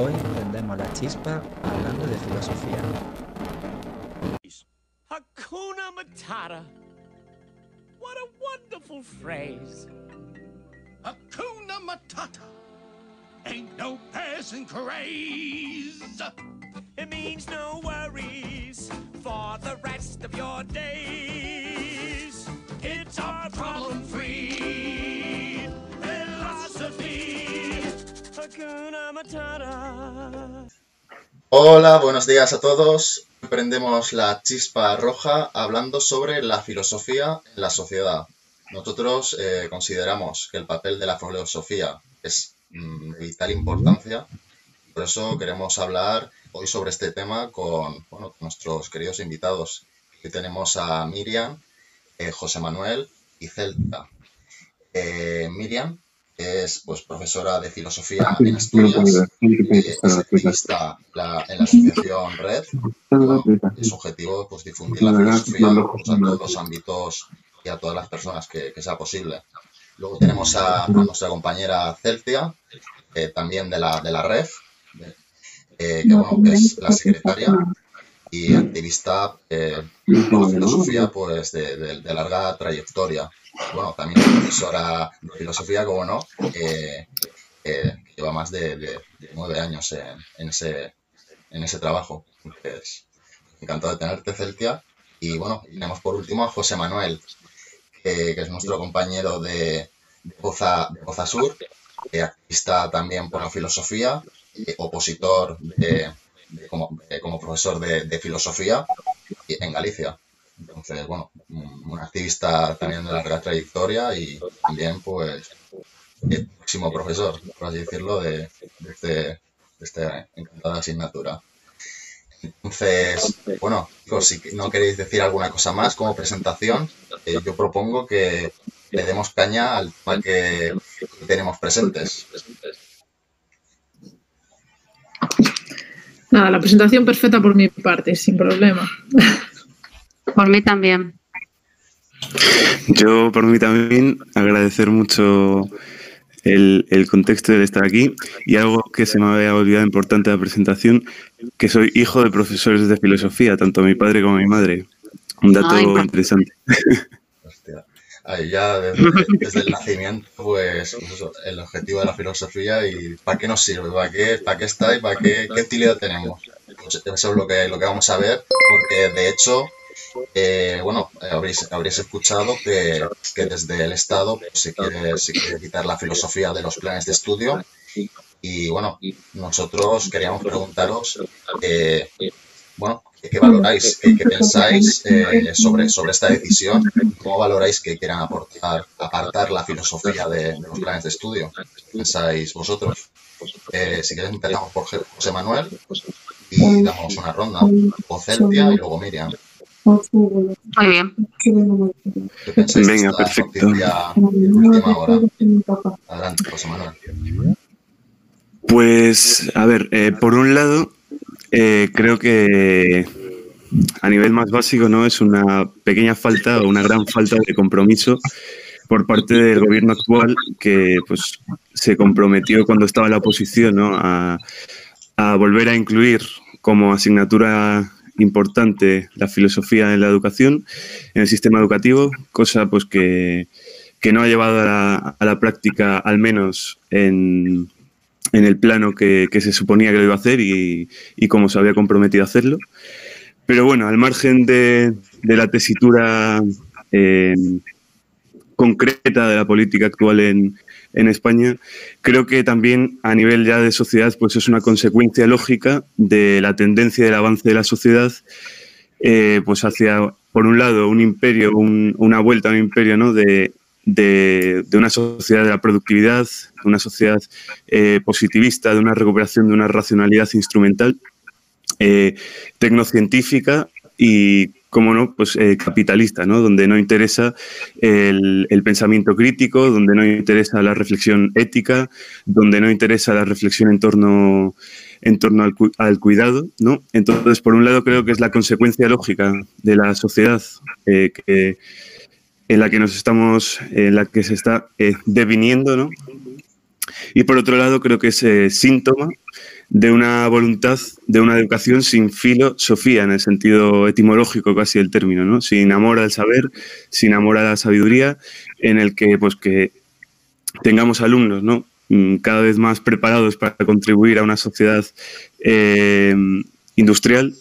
Hoy prendemos la chispa hablando de filosofía. Hakuna Matata. What a wonderful phrase. Hakuna Matata. Ain't no passing craze. It means no worries for the rest of your days. It's our problem free Hola, buenos días a todos. Prendemos la chispa roja hablando sobre la filosofía en la sociedad. Nosotros eh, consideramos que el papel de la filosofía es mm, de vital importancia. Por eso queremos hablar hoy sobre este tema con nuestros queridos invitados. Aquí tenemos a Miriam, eh, José Manuel y Celta. Eh, Miriam es pues, profesora de filosofía en Asturias, eh, es activista la- en la asociación Red. Bueno, su objetivo es pues, difundir la filosofía pues, a todos los ámbitos y a todas las personas que, que sea posible. Luego tenemos a, a nuestra compañera Celtia, eh, también de la, de la eh, que, bueno, que es la secretaria y activista eh, por la filosofía pues, de, de- de larga trayectoria. Bueno, también es profesora de filosofía, como no, eh, eh, que lleva más de, nueve años en, ese, en ese trabajo. Entonces, encantado de tenerte, Celtia. Y bueno, tenemos por último a José Manuel, que, es nuestro compañero de, de Poza, Sur, eh, activista también por la filosofía, eh, opositor de- como, de- como profesor de, filosofía en Galicia. Entonces, bueno, un activista también de larga trayectoria y también, pues, el próximo profesor, por así decirlo, de, este, esta encantada asignatura. Entonces, bueno, chicos, si no queréis decir alguna cosa más como presentación, eh, yo propongo que le demos caña al tema que que tenemos presentes. Nada, la presentación perfecta por mi parte, sin problema. Por mí también. Yo, por mí también, agradecer mucho el, el contexto de estar aquí y algo que se me había olvidado importante de la presentación, que soy hijo de profesores de filosofía, tanto mi padre como mi madre. Un dato Ay, pues. interesante. Hostia. Ahí ya desde, desde el nacimiento, pues, pues eso, el objetivo de la filosofía y para qué nos sirve, para qué, para qué está y para qué, qué utilidad tenemos. Pues eso es lo que, lo que vamos a ver, porque de hecho, eh, bueno, habréis, habréis escuchado que, desde el Estado pues, se, quiere, quitar la filosofía de los planes de estudio y bueno, nosotros queríamos preguntaros, eh, bueno, ¿qué, valoráis? ¿Qué, pensáis eh, sobre, sobre esta decisión? ¿Cómo valoráis que quieran aportar, apartar la filosofía de, los planes de estudio? ¿Qué pensáis vosotros? Si queréis empezamos por José Manuel y damos una ronda. O Celtia y luego Miriam. Muy bien. ¿Qué pensáis de Venga, perfecto. Pues, a ver, eh, por un lado, eh, creo que a nivel más básico, ¿no? Es una pequeña falta o una gran falta de compromiso por parte del gobierno actual que pues se comprometió cuando estaba en la oposición ¿no? a, a volver a incluir como asignatura importante la filosofía en la educación, en el sistema educativo, cosa pues que, que no ha llevado a la, práctica, al menos en, en el plano que, que se suponía que lo iba a hacer y, y como se había comprometido a hacerlo. Pero bueno, al margen de, de la tesitura eh, concreta de la política actual en, en España, creo que también a nivel ya de sociedad, pues es una consecuencia lógica de la tendencia del avance de la sociedad, eh, pues hacia, por un lado, un imperio, un- una vuelta a un imperio, ¿no? De, una sociedad de la productividad, una sociedad eh, positivista, de una recuperación de una racionalidad instrumental, eh, tecnocientífica y, como no, pues eh, capitalista, ¿no? Donde no interesa el, pensamiento crítico, donde no interesa la reflexión ética, donde no interesa la reflexión en torno, en torno al, cu- al cuidado, ¿no? Entonces, por un lado, creo que es la consecuencia lógica de la sociedad eh, en la que nos estamos, en la que se está eh, deviniendo, ¿no? Y por otro lado, creo que es síntoma de una voluntad, de una educación sin filosofía, en el sentido etimológico casi del término, ¿no? Sin amor al saber, sin amor a la sabiduría, en el que, pues, que tengamos alumnos, ¿no? Mm, cada vez más preparados para contribuir a una sociedad eh, industrial,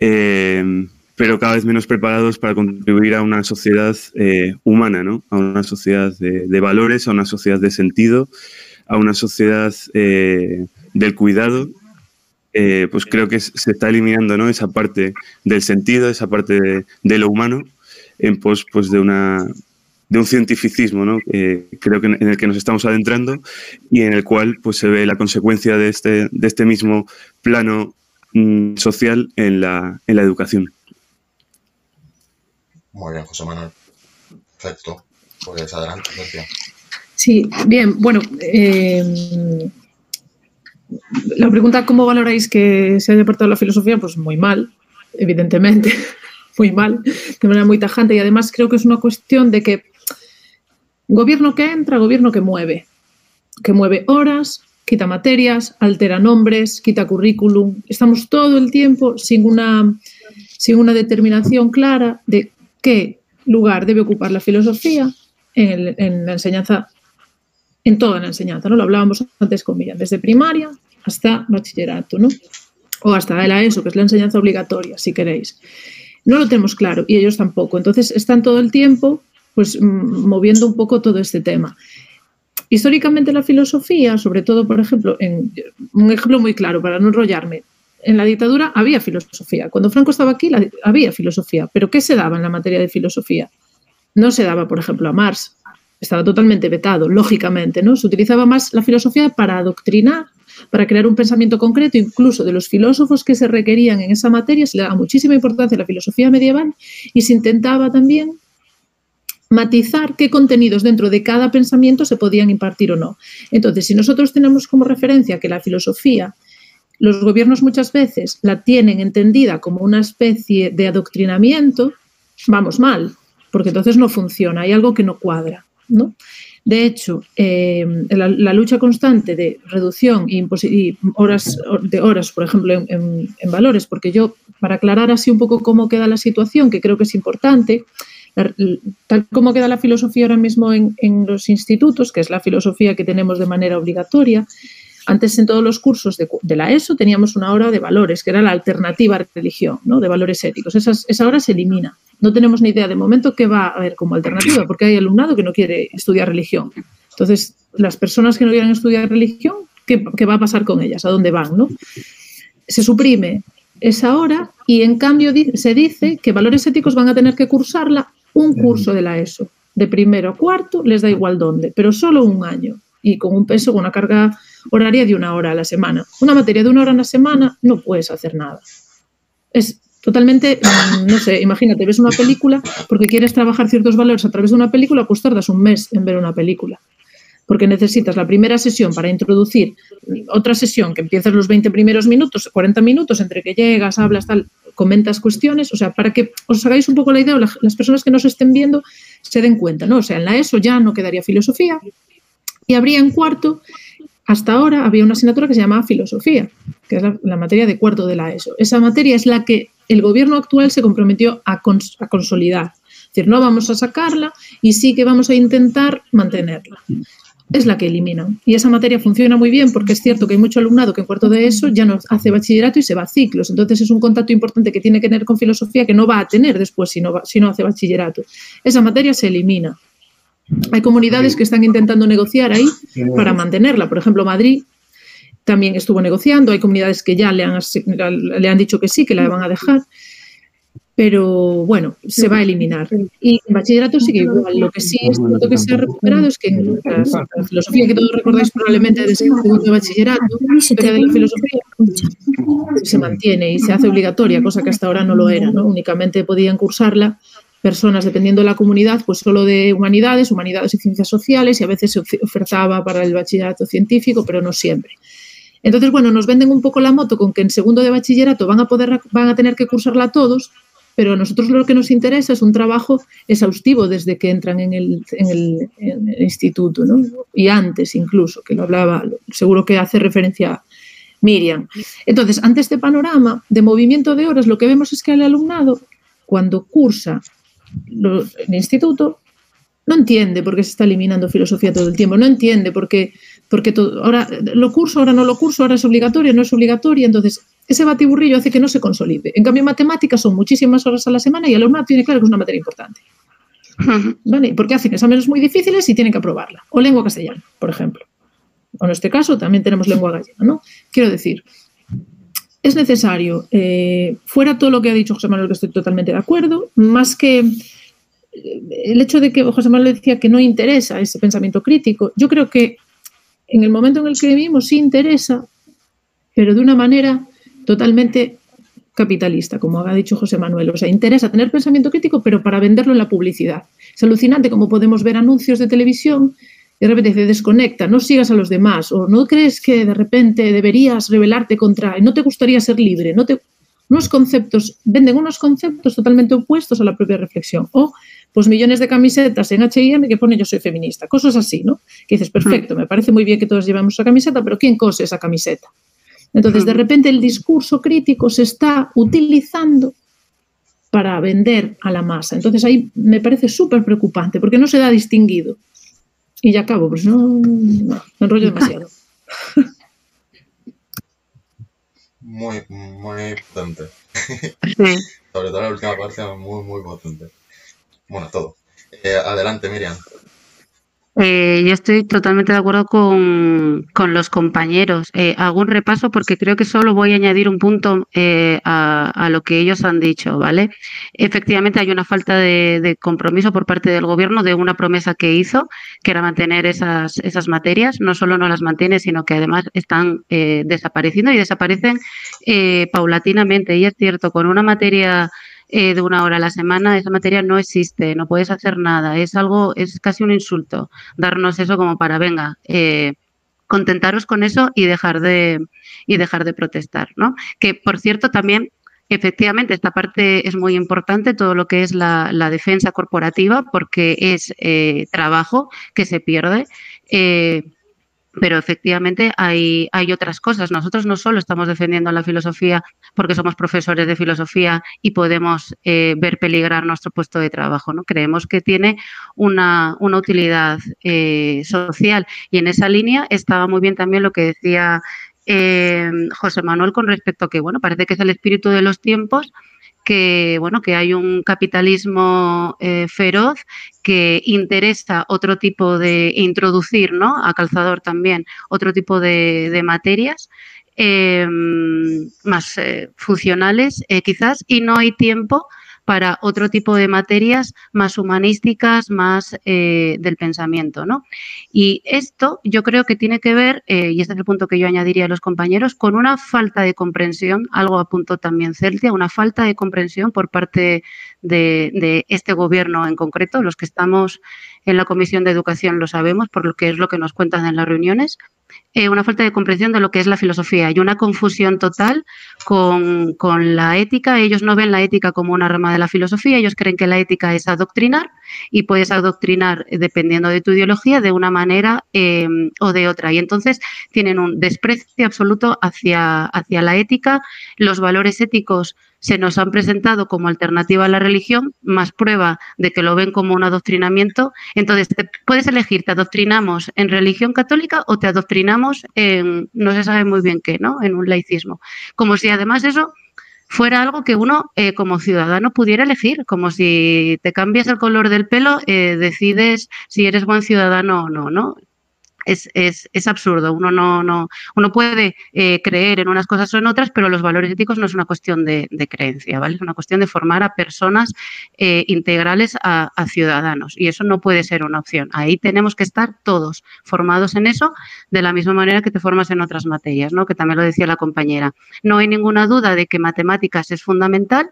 eh, pero cada vez menos preparados para contribuir a una sociedad eh, humana, ¿no? A una sociedad de, de, valores, a una sociedad de sentido, a una sociedad del cuidado, eh, pues creo que se está eliminando ¿no? esa parte del sentido, esa parte de, de lo humano, en pos pues, de, una, de un cientificismo ¿no? que creo que en el que nos estamos adentrando y en el cual pues, se ve la consecuencia de este, de este mismo plano mm, social en la, en la educación. Muy bien, José Manuel. Perfecto. Pues adelante, Sergio. Sí, bien, bueno, eh, la pregunta, ¿cómo valoráis que se haya apartado la filosofía? Pues muy mal, evidentemente, muy mal, de manera muy tajante. Y además creo que es una cuestión de que gobierno que entra, gobierno que mueve, que mueve horas, quita materias, altera nombres, quita currículum. Estamos todo el tiempo sin una, sin una determinación clara de qué lugar debe ocupar la filosofía en, la enseñanza en toda la enseñanza, ¿no? Lo hablábamos antes con Miriam, desde primaria hasta bachillerato, ¿no? O hasta la ESO, que es la enseñanza obligatoria, si queréis. No lo tenemos claro y ellos tampoco. Entonces están todo el tiempo pues moviendo un poco todo este tema. Históricamente la filosofía, sobre todo, por ejemplo, un ejemplo muy claro para no enrollarme, en la dictadura había filosofía. Cuando Franco estaba aquí había filosofía, pero ¿qué se daba en la materia de filosofía? No se daba, por ejemplo, a Marx, estaba totalmente vetado, lógicamente, ¿no? Se utilizaba más la filosofía para adoctrinar, para crear un pensamiento concreto, incluso de los filósofos que se requerían en esa materia, se le daba muchísima importancia a la filosofía medieval y se intentaba también matizar qué contenidos dentro de cada pensamiento se podían impartir o no. Entonces, si nosotros tenemos como referencia que la filosofía, los gobiernos muchas veces la tienen entendida como una especie de adoctrinamiento, vamos mal, porque entonces no funciona, hay algo que no cuadra. ¿no? De hecho, eh, la, lucha constante de reducción y, y, horas de horas, por ejemplo, en, valores, porque yo, para aclarar así un poco cómo queda la situación, que creo que es importante, tal como queda la filosofía ahora mismo en, los institutos, que es la filosofía que tenemos de manera obligatoria, antes en todos los cursos de, de, la ESO teníamos una hora de valores, que era la alternativa a religión, ¿no? de valores éticos. Esas, esa hora se elimina no tenemos ni idea de momento qué va a haber como alternativa, porque hay alumnado que no quiere estudiar religión. Entonces, las personas que no quieran estudiar religión, ¿qué, qué va a pasar con ellas? ¿A dónde van? ¿no? Se suprime esa hora y en cambio se dice que valores éticos van a tener que cursarla un curso de la ESO. De primero a cuarto, les da igual dónde, pero solo un año y con un peso, con una carga horaria de una hora a la semana. Una materia de una hora a la semana no puedes hacer nada. Es totalmente, no sé, imagínate, ves una película porque quieres trabajar ciertos valores a través de una película, pues tardas un mes en ver una película. Porque necesitas la primera sesión para introducir otra sesión que empiezas los 20 primeros minutos, 40 minutos entre que llegas, hablas, tal, comentas cuestiones, o sea, para que os hagáis un poco la idea, o la, las personas que nos estén viendo se den cuenta, ¿no? O sea, en la ESO ya no quedaría filosofía y habría en cuarto hasta ahora había una asignatura que se llamaba filosofía, que es la, materia de cuarto de la ESO. Esa materia es la que el gobierno actual se comprometió a, cons a, consolidar. Es decir, no vamos a sacarla y sí que vamos a intentar mantenerla. Es la que eliminan. Y esa materia funciona muy bien porque es cierto que hay mucho alumnado que en cuarto de eso ya no hace bachillerato y se va a ciclos. Entonces es un contacto importante que tiene que tener con filosofía que no va a tener después si no hace bachillerato. Esa materia se elimina. Hay comunidades que están intentando negociar ahí para mantenerla. Por ejemplo, Madrid también estuvo negociando. Hay comunidades que ya le han, le han dicho que sí, que la van a dejar. Pero bueno, se va a eliminar. Y en bachillerato sigue igual. Lo que sí es lo que se ha recuperado es que en la, la filosofía que todos recordáis probablemente de segundo de bachillerato, la de la filosofía se mantiene y se hace obligatoria, cosa que hasta ahora no lo era. ¿no? Únicamente podían cursarla personas, dependiendo de la comunidad, pues solo de humanidades, humanidades y ciencias sociales, y a veces se ofertaba para el bachillerato científico, pero no siempre. Entonces, bueno, nos venden un poco la moto con que en segundo de bachillerato van a poder, van a tener que cursarla todos, pero a nosotros lo que nos interesa es un trabajo exhaustivo desde que entran en el, en el, en el instituto, ¿no? Y antes incluso, que lo hablaba, seguro que hace referencia Miriam. Entonces, ante este panorama de movimiento de horas, lo que vemos es que el alumnado, cuando cursa lo- el instituto, no entiende por qué se está eliminando filosofía todo el tiempo, no entiende por qué, porque todo, ahora lo curso, ahora no lo curso, ahora es obligatorio, no es obligatorio, entonces ese batiburrillo hace que no se consolide. En cambio, matemáticas son muchísimas horas a la semana y el alumnado tiene claro que es una materia importante. ¿Vale? Porque hacen exámenes muy difíciles y tienen que aprobarla. O lengua castellana, por ejemplo. O en este caso también tenemos lengua gallega, ¿no? Quiero decir, es necesario, eh, fuera todo lo que ha dicho José Manuel, que estoy totalmente de acuerdo, más que eh, el hecho de que José Manuel decía que no interesa ese pensamiento crítico, yo creo que en el momento en el que vivimos sí interesa, pero de una manera totalmente capitalista, como ha dicho José Manuel. O sea, interesa tener pensamiento crítico, pero para venderlo en la publicidad. Es alucinante como podemos ver anuncios de televisión de repente dice, desconecta, no sigas a los demás, o no crees que de repente deberías rebelarte contra, no te gustaría ser libre, no te... Unos conceptos, venden unos conceptos totalmente opuestos a la propia reflexión. O, pues millones de camisetas en H&M que pone yo soy feminista. Cosas así, ¿no? Que dices, perfecto, me parece muy bien que todos llevemos esa camiseta, pero ¿quién cose esa camiseta? Entonces, de repente el discurso crítico se está utilizando para vender a la masa. Entonces ahí me parece súper preocupante porque no se da distinguido. Y ya acabo, pues no, no me enrollo demasiado. Muy, muy potente. Sí. Sobre todo la última parte, muy, muy potente. Bueno, todo. Eh, adelante, Miriam. Eh, yo estoy totalmente de acuerdo con, con los compañeros. Eh, hago un repaso porque creo que solo voy a añadir un punto eh, a, lo que ellos han dicho, ¿vale? Efectivamente hay una falta de, de compromiso por parte del gobierno de una promesa que hizo, que era mantener esas, esas materias. No solo no las mantiene, sino que además están eh, desapareciendo y desaparecen eh, paulatinamente. Y es cierto, con una materia eh, de una hora a la semana, esa materia no existe, no puedes hacer nada, es algo, es casi un insulto darnos eso como para, venga, eh, contentaros con eso y dejar de, y dejar de protestar, ¿no? Que, por cierto, también Efectivamente, esta parte es muy importante, todo lo que es la, la defensa corporativa, porque es eh, trabajo que se pierde. Eh, pero efectivamente hay, hay otras cosas. Nosotros no solo estamos defendiendo la filosofía porque somos profesores de filosofía y podemos eh, ver peligrar nuestro puesto de trabajo, ¿no? Creemos que tiene una, una utilidad eh, social y en esa línea estaba muy bien también lo que decía eh, José Manuel con respecto a que, bueno, parece que es el espíritu de los tiempos que bueno que hay un capitalismo eh, feroz que interesa otro tipo de introducir no a calzador también otro tipo de, materias eh, más funcionales eh, quizás y no hay tiempo para otro tipo de materias más humanísticas, más eh, del pensamiento, ¿no? Y esto yo creo que tiene que ver, eh, y este es el punto que yo añadiría a los compañeros, con una falta de comprensión, algo apuntó también Celtia, una falta de comprensión por parte de, de este gobierno en concreto, los que estamos en la Comisión de Educación lo sabemos, por lo que es lo que nos cuentan en las reuniones, eh, una falta de comprensión de lo que es la filosofía y una confusión total con, con, la ética. Ellos no ven la ética como una rama de la filosofía, ellos creen que la ética es adoctrinar y puedes adoctrinar dependiendo de tu ideología de una manera eh, o de otra. Y entonces tienen un desprecio absoluto hacia, hacia la ética, los valores éticos se nos han presentado como alternativa a la religión, más prueba de que lo ven como un adoctrinamiento. Entonces, te puedes elegir, te adoctrinamos en religión católica o te adoctrinamos en, no se sabe muy bien qué, ¿no? En un laicismo. Como si además eso fuera algo que uno eh, como ciudadano pudiera elegir, como si te cambias el color del pelo, eh, decides si eres buen ciudadano o no, ¿no? Es, es, es, absurdo. Uno no, no, uno puede eh, creer en unas cosas o en otras, pero los valores éticos no es una cuestión de, creencia, ¿vale? Es una cuestión de formar a personas eh, integrales a, ciudadanos. Y eso no puede ser una opción. Ahí tenemos que estar todos formados en eso, de la misma manera que te formas en otras materias, ¿no? Que también lo decía la compañera. No hay ninguna duda de que matemáticas es fundamental,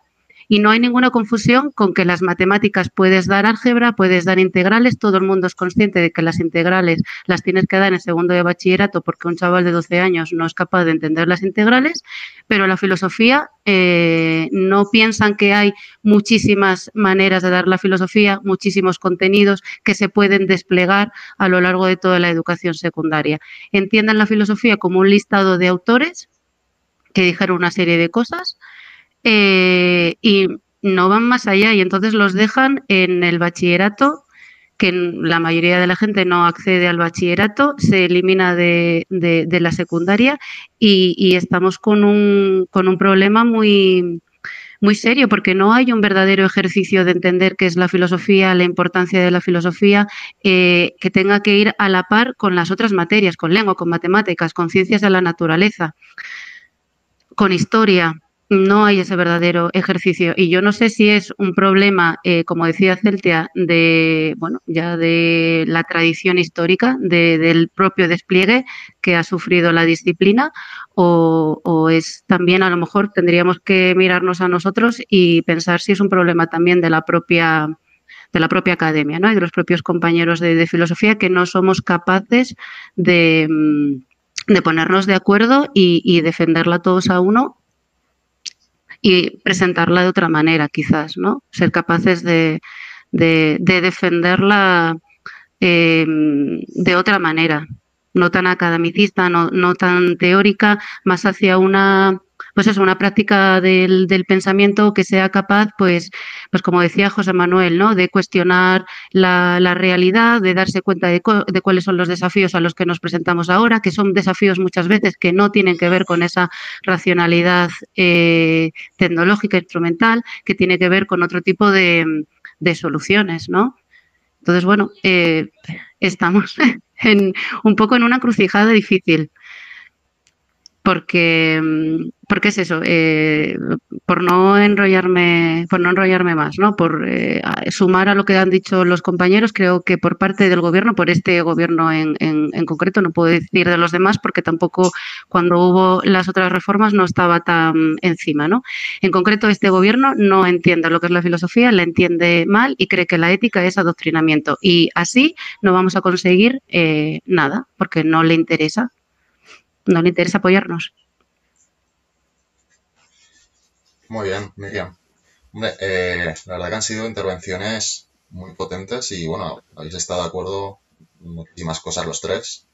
y no hay ninguna confusión con que las matemáticas puedes dar álgebra, puedes dar integrales, todo el mundo es consciente de que las integrales las tienes que dar en segundo de bachillerato porque un chaval de 12 años no es capaz de entender las integrales, pero la filosofía eh, no piensan que hay muchísimas maneras de dar la filosofía, muchísimos contenidos que se pueden desplegar a lo largo de toda la educación secundaria. Entiendan la filosofía como un listado de autores que dijeron una serie de cosas eh, y no van más allá y entonces los dejan en el bachillerato que la mayoría de la gente no accede al bachillerato, se elimina de, de, la secundaria y, y estamos con un, con un problema muy, muy serio porque no hay un verdadero ejercicio de entender qué es la filosofía, la importancia de la filosofía, eh, que tenga que ir a la par con las otras materias, con lengua, con matemáticas, con ciencias de la naturaleza, con historia no hay ese verdadero ejercicio. Y yo no sé si es un problema, eh, como decía Celtia, de, bueno, ya de la tradición histórica, del propio despliegue que ha sufrido la disciplina, o, es también a lo mejor tendríamos que mirarnos a nosotros y pensar si es un problema también de la propia de la propia academia ¿no? y de los propios compañeros de, filosofía que no somos capaces de, mm, de ponernos de acuerdo y, y defenderla todos a uno y presentarla de otra manera, quizás, ¿no? Ser capaces de, de, defenderla em, de otra manera, no tan academicista, no, no tan teórica, más hacia una pues es una práctica del, pensamiento que sea capaz, pues, pues como decía José Manuel, ¿no? De cuestionar la, realidad, de darse cuenta de, cuáles son los desafíos a los que nos presentamos ahora, que son desafíos muchas veces que no tienen que ver con esa racionalidad eh, tecnológica, instrumental, que tiene que ver con otro tipo de, soluciones, ¿no? Entonces, bueno, eh, estamos en, un poco en una crucijada difícil porque, porque es eso, eh, por no enrollarme, por no enrollarme más, ¿no? Por eh, sumar a lo que han dicho los compañeros, creo que por parte del gobierno, por este gobierno en, en, concreto, no puedo decir de los demás, porque tampoco cuando hubo las otras reformas no estaba tan encima, ¿no? En concreto, este gobierno no entiende lo que es la filosofía, la entiende mal y cree que la ética es adoctrinamiento. Y así no vamos a conseguir eh, nada, porque no le interesa no le interesa apoyarnos. Muy bien, Miriam. Eh, la verdad que han sido intervenciones muy potentes y bueno, habéis estado de acuerdo en muchísimas cosas los tres.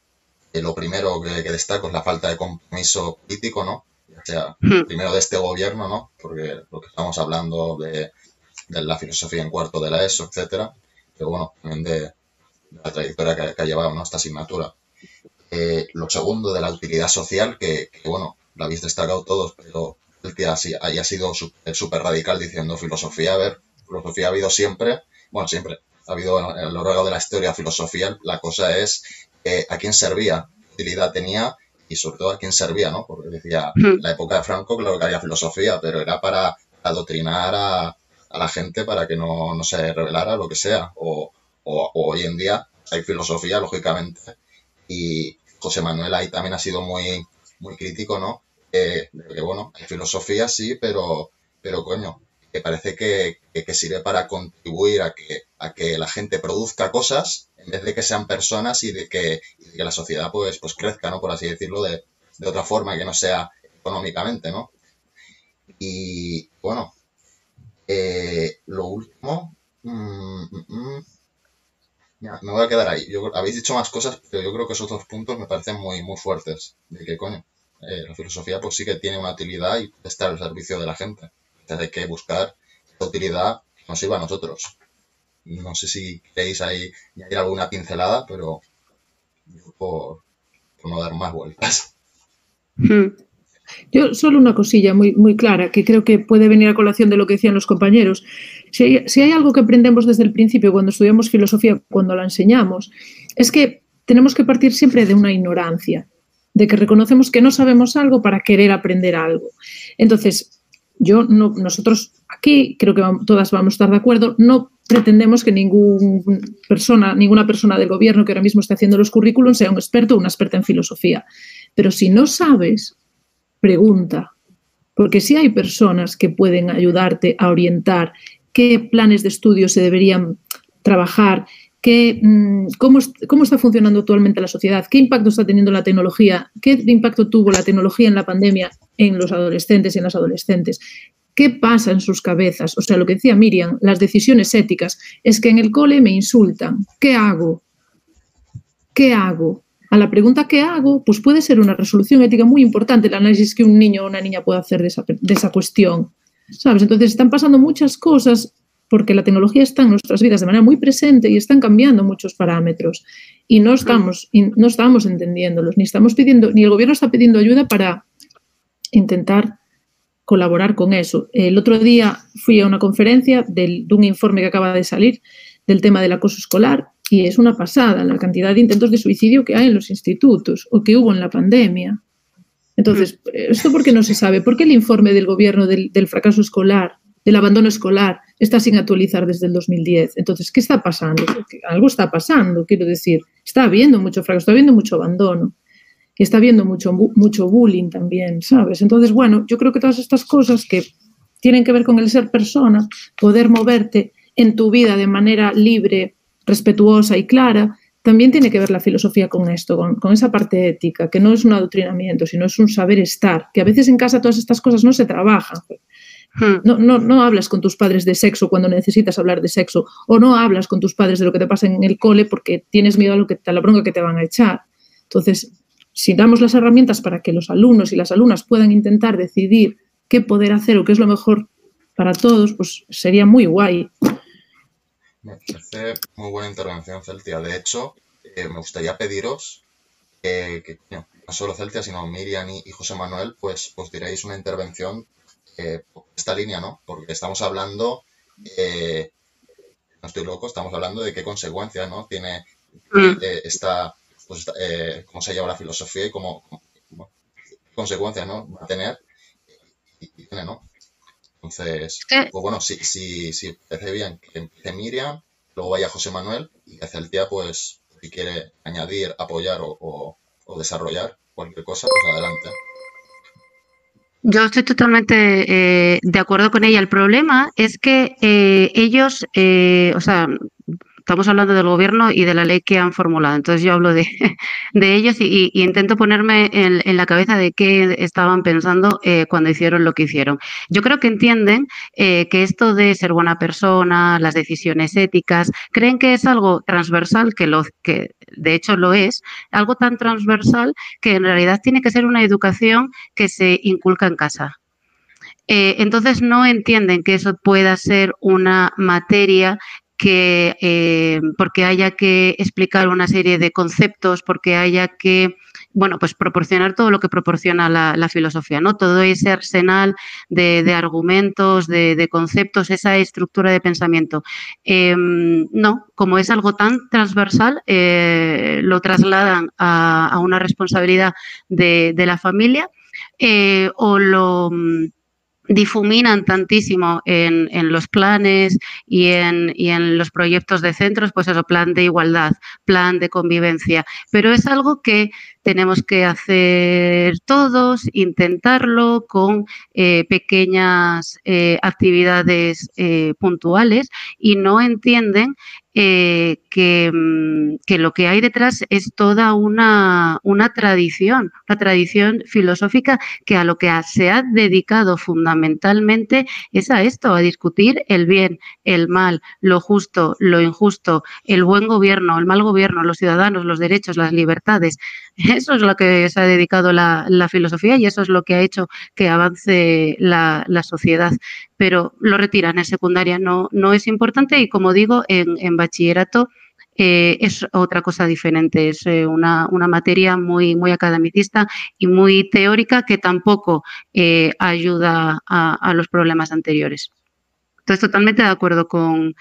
Eh, lo primero que, destaco es la falta de compromiso político, ¿no? O sea, hmm. primero de este gobierno, ¿no? Porque lo que estamos hablando de, la filosofía en cuarto de la ESO, etcétera, pero bueno, también de, la trayectoria que, que, ha llevado ¿no? esta asignatura. Eh, lo segundo de la utilidad social, que, bueno, lo habéis destacado todos, pero el que haya sido súper radical diciendo filosofía, a ver, filosofía ha habido siempre, bueno, siempre, ha habido a lo largo de la historia filosofía, la cosa es eh, a quién servía, qué utilidad tenía y sobre todo a quién servía, ¿no? Porque decía, hmm. la época de Franco, claro que había filosofía, pero era para adoctrinar a, la gente para que no, se revelara lo que sea. O, o, hoy en día hay filosofía, lógicamente, y, José Manuel ahí también ha sido muy, muy crítico, ¿no? Eh, que bueno, hay filosofía sí, pero, pero coño, que parece que, sirve para contribuir a que, a que la gente produzca cosas en vez de que sean personas y de que, la sociedad pues, pues crezca, ¿no? Por así decirlo, de, otra forma, que no sea económicamente, ¿no? Y bueno, eh, lo último, mm, mm, me voy a quedar ahí. habéis dicho más cosas, pero yo creo que esos dos puntos me parecen muy, muy fuertes. De que, coño, eh, la filosofía pues sí que tiene una utilidad y estar al servicio de la gente. Entonces hay que buscar esa utilidad que nos sirva a nosotros. No sé si queréis ahí añadir alguna pincelada, pero por, no dar más vueltas. Hmm. Yo solo una cosilla muy, muy clara que creo que puede venir a colación de lo que decían los compañeros. Si hay, algo que aprendemos desde el principio cuando estudiamos filosofía, cuando la enseñamos, es que tenemos que partir siempre de una ignorancia, de que reconocemos que no sabemos algo para querer aprender algo. Entonces, yo no, nosotros aquí creo que todas vamos a estar de acuerdo, no pretendemos que ninguna persona, ninguna persona del gobierno que ahora mismo está haciendo los currículums sea un experto o una experta en filosofía. Pero si no sabes, pregunta, porque si hay personas que pueden ayudarte a orientar qué planes de estudio se deberían trabajar, qué, mm, cómo, cómo, está funcionando actualmente la sociedad, qué impacto está teniendo la tecnología, qué impacto tuvo la tecnología en la pandemia en los adolescentes y en las adolescentes. ¿Qué pasa en sus cabezas? O sea, lo que decía Miriam, las decisiones éticas, es que en el cole me insultan. ¿Qué hago? ¿Qué hago? a la pregunta que hago, pues puede ser una resolución ética muy importante el análisis que un niño o una niña puede hacer de esa, de esa cuestión. ¿Sabes? Entonces están pasando muchas cosas porque la tecnología está en nuestras vidas de manera muy presente y están cambiando muchos parámetros y no estamos, y no estamos entendiéndolos, ni estamos pidiendo, ni el gobierno está pidiendo ayuda para intentar colaborar con eso. El otro día fui a una conferencia de un informe que acaba de salir del tema del acoso escolar y es una pasada la cantidad de intentos de suicidio que hay en los institutos o que hubo en la pandemia. Entonces, ¿esto por qué no se sabe? ¿Por qué el informe del gobierno del, del fracaso escolar, del abandono escolar, está sin actualizar desde el 2010? Entonces, ¿qué está pasando? Algo está pasando, quiero decir. Está habiendo mucho fracaso, está habiendo mucho abandono y está habiendo mucho, mucho bullying también, ¿sabes? Entonces, bueno, yo creo que todas estas cosas que tienen que ver con el ser persona, poder moverte en tu vida de manera libre, respetuosa y clara, también tiene que ver la filosofía con esto, con, con, esa parte ética, que no es un adoctrinamiento, sino es un saber estar, que a veces en casa todas estas cosas no se trabajan. Hmm. No, no, no hablas con tus padres de sexo cuando necesitas hablar de sexo, o no hablas con tus padres de lo que te pasa en el cole porque tienes miedo a, lo que, a la bronca que te van a echar. Entonces, si damos las herramientas para que los alumnos y las alumnas puedan intentar decidir qué poder hacer o qué es lo mejor para todos, pues sería muy guay. Me parece muy buena intervención, Celtia. De hecho, eh, me gustaría pediros eh, que, no, no, solo Celtia, sino Miriam y, y José Manuel, pues os diréis una intervención eh, por esta línea, ¿no? Porque estamos hablando, eh, no estoy loco, estamos hablando de qué consecuencias, ¿no? Tiene mm. esta pues, eh, cómo se lleva la filosofía y cómo, cómo consecuencias ¿no? va a tener y, y tiene, ¿no? Entonces, pues bueno, si, si, si parece bien que empiece Miriam, luego vaya José Manuel y que Celtia, pues, si quiere añadir, apoyar o, o, o desarrollar cualquier cosa, pues adelante. Yo estoy totalmente eh, de acuerdo con ella. El problema es que eh, ellos, eh, o sea, estamos hablando del gobierno y de la ley que han formulado. Entonces yo hablo de, ellos y, intento ponerme en, en, la cabeza de qué estaban pensando eh, cuando hicieron lo que hicieron. Yo creo que entienden eh, que esto de ser buena persona, las decisiones éticas, creen que es algo transversal, que, lo, que de hecho lo es, algo tan transversal que en realidad tiene que ser una educación que se inculca en casa. Eh, entonces no entienden que eso pueda ser una materia que eh, porque haya que explicar una serie de conceptos, porque haya que bueno, pues proporcionar todo lo que proporciona la, filosofía, ¿no? Todo ese arsenal de, argumentos, de, conceptos, esa estructura de pensamiento. Eh, no, como es algo tan transversal, eh, lo trasladan a, una responsabilidad de, de la familia eh, o lo difuminan tantísimo en, en los planes y en, y en, los proyectos de centros, pues eso, plan de igualdad, plan de convivencia. Pero es algo que tenemos que hacer todos, intentarlo con eh, pequeñas eh, actividades eh, puntuales y no entienden que, mm, que, lo que hay detrás es toda una, una, tradición, una tradición filosófica que a lo que se ha dedicado fundamentalmente es a esto, a discutir el bien, el mal, lo justo, lo injusto, el buen gobierno, el mal gobierno, los ciudadanos, los derechos, las libertades. Eso es lo que se ha dedicado la, la filosofía y eso es lo que ha hecho que avance la, sociedad pero lo retiran en secundaria, no, no es importante y como digo, en, en bachillerato eh, es otra cosa diferente, es eh, una, una, materia muy, muy academicista y muy teórica que tampoco eh, ayuda a, a, los problemas anteriores. Entonces, totalmente de acuerdo con,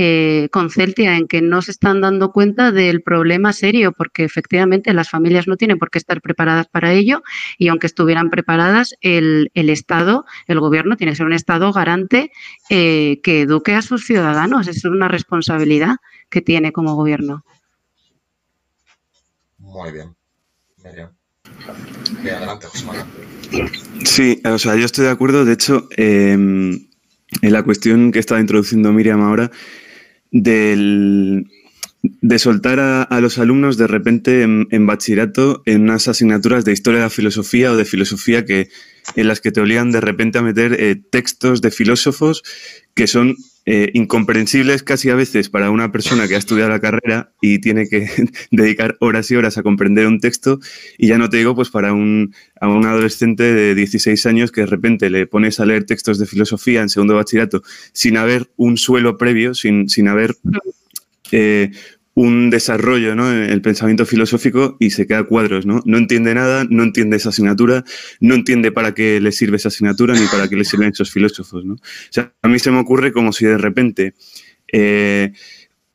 eh, con Celtia en que no se están dando cuenta del problema serio, porque efectivamente las familias no tienen por qué estar preparadas para ello y aunque estuvieran preparadas, el, el Estado, el gobierno tiene que ser un Estado garante eh, que eduque a sus ciudadanos. Es una responsabilidad que tiene como gobierno. Muy bien. Adelante, José Manuel. Sí, o sea, yo estoy de acuerdo. De hecho, eh, en la cuestión que estaba introduciendo Miriam ahora, del, de soltar a, los alumnos de repente en, en, bachillerato en unas asignaturas de historia de la filosofía o de filosofía que, en las que te obligan de repente a meter eh, textos de filósofos que son eh, incomprensibles casi a veces para una persona que ha estudiado la carrera y tiene que dedicar horas y horas a comprender un texto y ya no te digo pues para un, a un adolescente de 16 años que de repente le pones a leer textos de filosofía en segundo bachillerato sin haber un suelo previo, sin, sin haber eh, un desarrollo ¿no? en el pensamiento filosófico y se queda cuadros, ¿no? No entiende nada, no entiende esa asignatura, no entiende para qué le sirve esa asignatura ni para qué le sirven esos filósofos, ¿no? O sea, a mí se me ocurre como si de repente eh,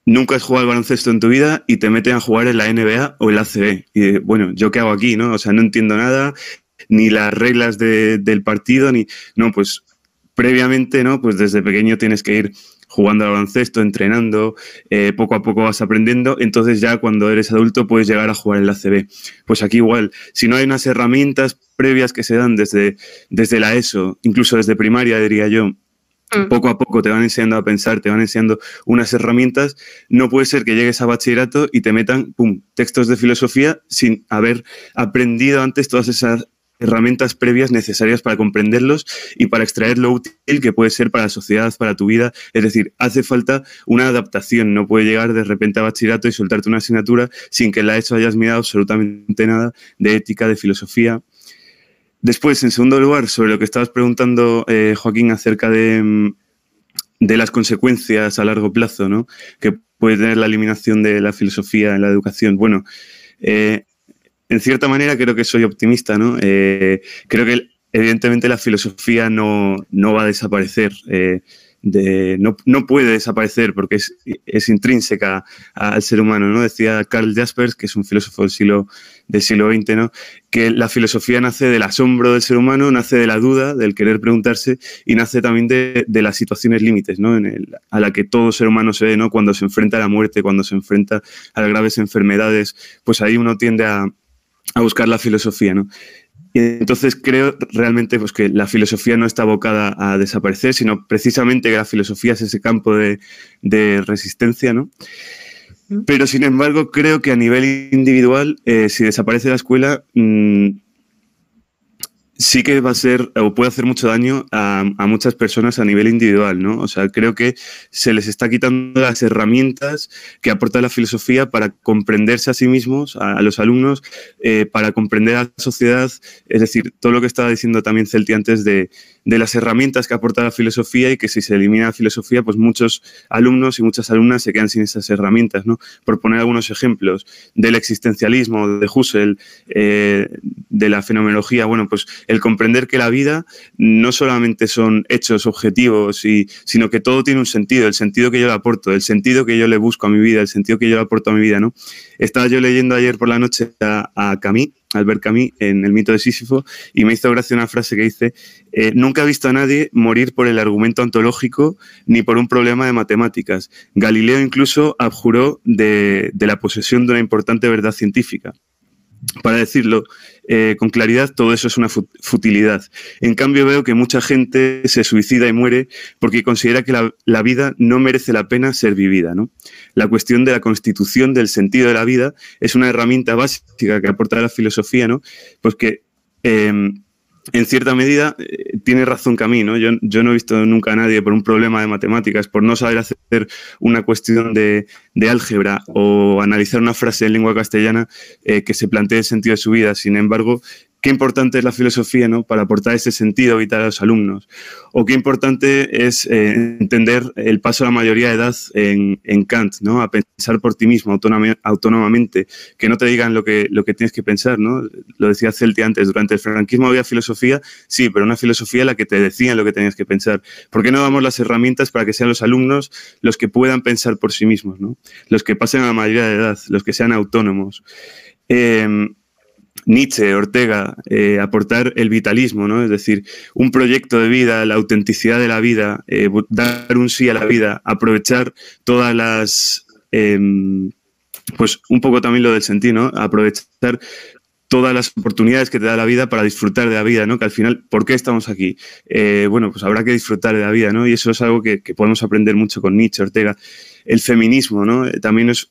nunca has jugado al baloncesto en tu vida y te meten a jugar en la NBA o en la ACB. Y bueno, ¿yo qué hago aquí, no? O sea, no entiendo nada, ni las reglas de- del partido, ni... No, pues previamente, ¿no? Pues desde pequeño tienes que ir jugando al baloncesto, entrenando, eh, poco a poco vas aprendiendo, entonces ya cuando eres adulto puedes llegar a jugar en la CB. Pues aquí igual, si no hay unas herramientas previas que se dan desde, desde la ESO, incluso desde primaria, diría yo, Mm. poco a poco te van enseñando a pensar, te van enseñando unas herramientas, no puede ser que llegues a bachillerato y te metan, pum, textos de filosofía sin haber aprendido antes todas esas herramientas previas necesarias para comprenderlos y para extraer lo útil que puede ser para la sociedad, para tu vida. Es decir, hace falta una adaptación. No puede llegar de repente a bachillerato y soltarte una asignatura sin que la ESO hayas mirado absolutamente nada de ética, de filosofía. Después, en segundo lugar, sobre lo que estabas preguntando, eh, Joaquín, acerca de, mm, de las consecuencias a largo plazo ¿no? que puede tener la eliminación de la filosofía en la educación. Bueno, eh, en cierta manera creo que soy optimista, ¿no? Eh, creo que evidentemente la filosofía no, no va a desaparecer. eh, no, no puede desaparecer porque es, es intrínseca al ser humano, ¿no? Decía Karl Jaspers, que es un filósofo del siglo, del siglo XX, ¿no? Que la filosofía nace del asombro del ser humano, nace de la duda, del querer preguntarse y nace también de, de las situaciones límites, ¿no? En el- a la que todo ser humano se ve, ¿no? Cuando se enfrenta a la muerte, cuando se enfrenta a graves enfermedades, pues ahí uno tiende a, a buscar la filosofía, ¿no? Y entonces creo realmente pues, que la filosofía no está abocada a desaparecer, sino precisamente que la filosofía es ese campo de, de resistencia, ¿no? Pero sin embargo, creo que a nivel individual, eh, si desaparece la escuela, mm, sí que va a ser o puede hacer mucho daño a, muchas personas a nivel individual, ¿no? O sea, creo que se les está quitando las herramientas que aporta la filosofía para comprenderse a sí mismos, a, los alumnos, eh, para comprender a la sociedad, es decir, todo lo que estaba diciendo también Celti antes de, de las herramientas que aporta la filosofía y que si se elimina la filosofía, pues muchos alumnos y muchas alumnas se quedan sin esas herramientas, ¿no? Por poner algunos ejemplos, del existencialismo, de Husserl, eh, de la fenomenología, bueno, pues el comprender que la vida no solamente son hechos objetivos, y, sino que todo tiene un sentido, el sentido que yo le aporto, el sentido que yo le busco a mi vida, el sentido que yo le aporto a mi vida, ¿no? Estaba yo leyendo ayer por la noche a, a Albert Camus, en El mito de Sísifo, y me hizo gracia una frase que dice, eh, nunca he visto a nadie morir por el argumento ontológico ni por un problema de matemáticas. Galileo incluso abjuró de, de la posesión de una importante verdad científica. Para decirlo eh, con claridad, todo eso es una fut- futilidad. En cambio, veo que mucha gente se suicida y muere porque considera que la, vida no merece la pena ser vivida. ¿no? La cuestión de la constitución del sentido de la vida es una herramienta básica que aporta la filosofía, ¿no? Pues que eh, en cierta medida eh, tiene razón Camí, ¿no? Yo, yo no he visto nunca a nadie por un problema de matemáticas, por no saber hacer una cuestión de, de álgebra o analizar una frase en lengua castellana eh, que se plantee el sentido de su vida. Sin embargo, qué importante es la filosofía ¿no? para aportar ese sentido vital a los alumnos. O qué importante es eh, entender el paso de la mayoría de edad en, Kant, ¿no? a pensar por ti mismo autónoma- autónomamente, que no te digan lo que, lo que tienes que pensar. ¿no? Lo decía Celti antes, durante el franquismo había filosofía, sí, pero una filosofía en la que te decían lo que tenías que pensar. ¿Por qué no damos las herramientas para que sean los alumnos los que puedan pensar por sí mismos? ¿no? Los que pasen a la mayoría de edad, los que sean autónomos. Eh, Nietzsche, Ortega, eh, aportar el vitalismo, ¿no? Es decir, un proyecto de vida, la autenticidad de la vida, eh, dar un sí a la vida, aprovechar todas las, em, pues un poco también lo del sentido, ¿no? Aprovechar todas las oportunidades que te da la vida para disfrutar de la vida, ¿no? Que al final, ¿por qué estamos aquí? Eh, bueno, pues habrá que disfrutar de la vida, ¿no? Y eso es algo que, que podemos aprender mucho con Nietzsche, Ortega. El feminismo, ¿no? También es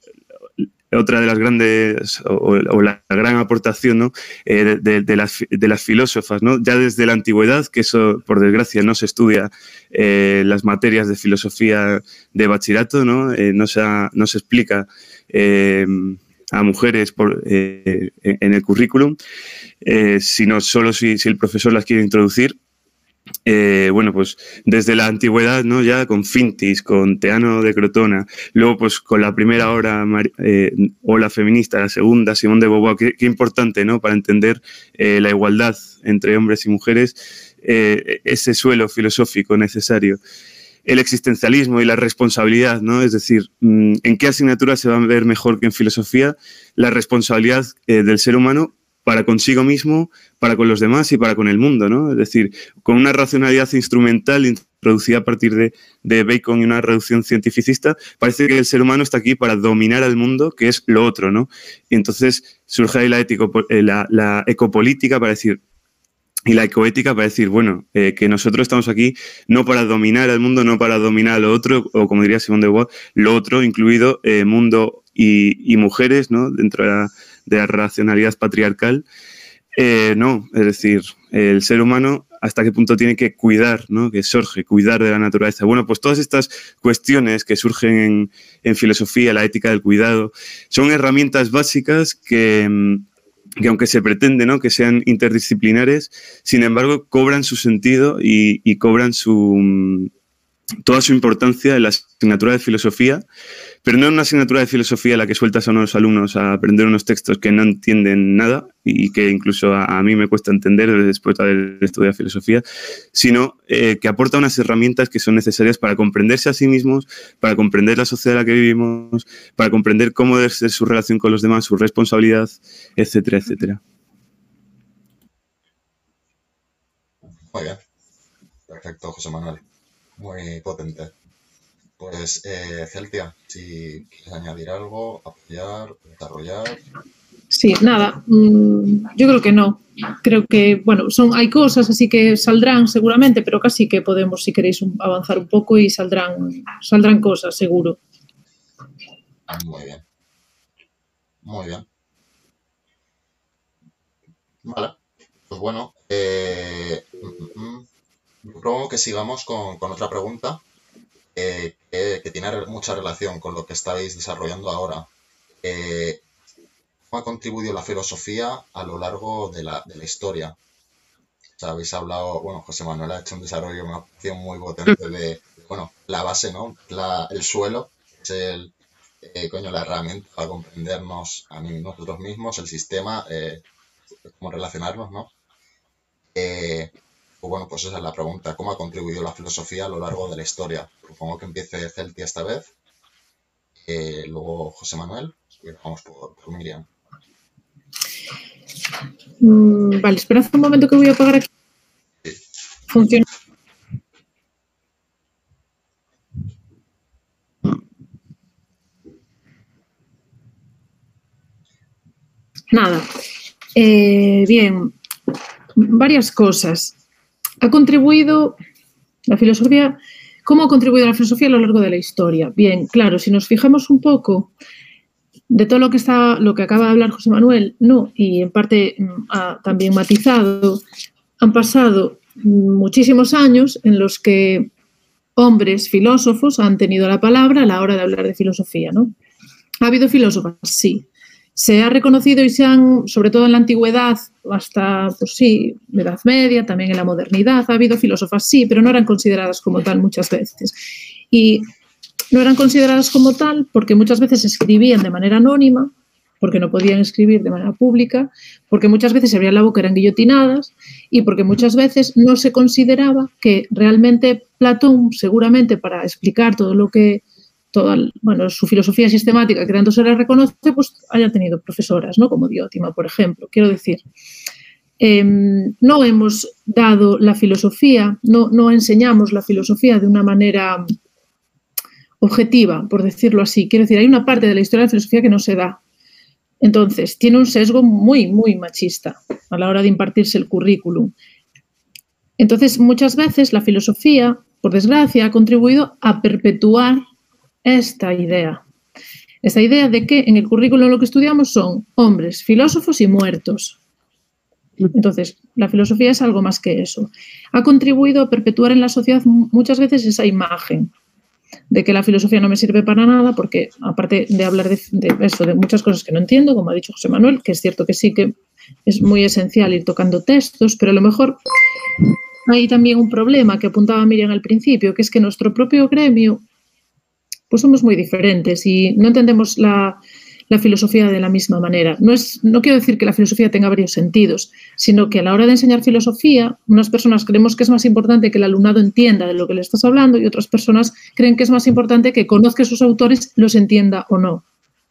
otra de las grandes o, la gran aportación ¿no? eh, de, las, de, las, filósofas, ¿no? ya desde la antigüedad, que eso por desgracia no se estudia eh, las materias de filosofía de bachillerato, no, eh, no, se, no se explica a mujeres por, en el currículum, sino solo si, si el profesor las quiere introducir eh, bueno, pues desde la antigüedad, ¿no? Ya con Fintis, con Teano de Crotona, luego pues con la primera hora eh, ola feminista, la segunda, Simón de Beauvoir, qué, importante, ¿no? Para entender eh, la igualdad entre hombres y mujeres, eh, ese suelo filosófico necesario. El existencialismo y la responsabilidad, ¿no? Es decir, mm, ¿en qué asignatura se va a ver mejor que en filosofía la responsabilidad del ser humano para consigo mismo, para con los demás y para con el mundo, ¿no? Es decir, con una racionalidad instrumental introducida a partir de, de, Bacon y una reducción cientificista, parece que el ser humano está aquí para dominar al mundo, que es lo otro, ¿no? Y entonces surge ahí la, ético, eh, ecopolítica para decir, y la ecoética para decir, bueno, eh, que nosotros estamos aquí no para dominar al mundo, no para dominar a lo otro, o como diría Simón de Beauvoir, lo otro, incluido eh, mundo y, y, mujeres, ¿no? Dentro de la, de la racionalidad patriarcal. Eh, no, es decir, el ser humano hasta qué punto tiene que cuidar, ¿no? que surge, cuidar de la naturaleza. Bueno, pues todas estas cuestiones que surgen en, filosofía, la ética del cuidado, son herramientas básicas que, que aunque se pretende ¿no? que sean interdisciplinares, sin embargo cobran su sentido y, cobran su, toda su importancia en la asignatura de filosofía, pero no en una asignatura de filosofía la que sueltas a unos alumnos a aprender unos textos que no entienden nada y que incluso a, mí me cuesta entender después de haber estudiado filosofía, sino eh, que aporta unas herramientas que son necesarias para comprenderse a sí mismos, para comprender la sociedad en la que vivimos, para comprender cómo debe ser su relación con los demás, su responsabilidad, etcétera, etcétera. Muy. Perfecto, José Manuel. Muy potente. Pues, eh, Celtia, si quieres añadir algo, apoyar, desarrollar. Sí, nada, mmm, yo creo que no. Creo que, bueno, son, hay cosas así que saldrán seguramente, pero casi que podemos, si queréis, un, avanzar un poco y saldrán, saldrán cosas, seguro. Muy bien. Muy bien. Vale. Pues bueno, eh, propongo que sigamos con, con otra pregunta que, tiene mucha relación con lo que estáis desarrollando ahora. Eh, ¿Cómo ha contribuido la filosofía a lo largo de la, de la historia? O sea, habéis hablado, bueno, José Manuel ha hecho un desarrollo, una opción muy potente de, bueno, la base, ¿no? La, el suelo, es el, eh, coño, la herramienta para comprendernos a nosotros mismos, el sistema, eh, cómo relacionarnos, ¿no? Eh, pues bueno, pues esa es la pregunta. ¿Cómo ha contribuido la filosofía a lo largo de la historia? Supongo que empiece Celtia esta vez, eh, luego José Manuel y vamos por, por Miriam. Mm, vale, esperad un momento que voy a apagar aquí. Sí. Funciona. Nada. Eh, bien, varias cosas. Ha contribuido la filosofía, ¿cómo ha contribuido la filosofía a lo largo de la historia? Bien, claro, si nos fijamos un poco de todo lo que está, lo que acaba de hablar José Manuel, no, y en parte mm, ha también matizado, han pasado muchísimos años en los que hombres filósofos han tenido la palabra a la hora de hablar de filosofía, ¿no? ¿Ha habido filósofos? Sí. Se ha reconocido y se han, sobre todo en la antigüedad, hasta, pues sí, Edad Media, también en la modernidad, ha habido filósofas, sí, pero no eran consideradas como tal muchas veces. Y no eran consideradas como tal porque muchas veces escribían de manera anónima, porque no podían escribir de manera pública, porque muchas veces se abrían la boca, eran guillotinadas y porque muchas veces no se consideraba que realmente Platón, seguramente para explicar todo lo que, su filosofía sistemática que tanto se le reconoce, pues haya tenido profesoras, ¿no? Como Diótima, por ejemplo. Quiero decir, eh, no hemos dado la filosofía, no, no enseñamos la filosofía de una manera objetiva, por decirlo así. Quiero decir, hay una parte de la historia de la filosofía que no se da. Entonces, tiene un sesgo muy, muy machista a la hora de impartirse el currículum. Entonces, muchas veces la filosofía, por desgracia, ha contribuido a perpetuar esta idea. Esta idea de que en el currículo lo que estudiamos son hombres, filósofos y muertos. Entonces, la filosofía es algo más que eso. Ha contribuido a perpetuar en la sociedad muchas veces esa imagen de que la filosofía no me sirve para nada, porque aparte de hablar de, de eso, de muchas cosas que no entiendo, como ha dicho José Manuel, que es cierto que sí que es muy esencial ir tocando textos, pero a lo mejor hay también un problema que apuntaba Miriam al principio, que es que nuestro propio gremio, pues somos muy diferentes y no entendemos la, filosofía de la misma manera. No, es, no quiero decir que la filosofía tenga varios sentidos, sino que a la hora de enseñar filosofía, unas personas creemos que es más importante que el alumnado entienda de lo que le estás hablando y otras personas creen que es más importante que conozca a sus autores, los entienda o no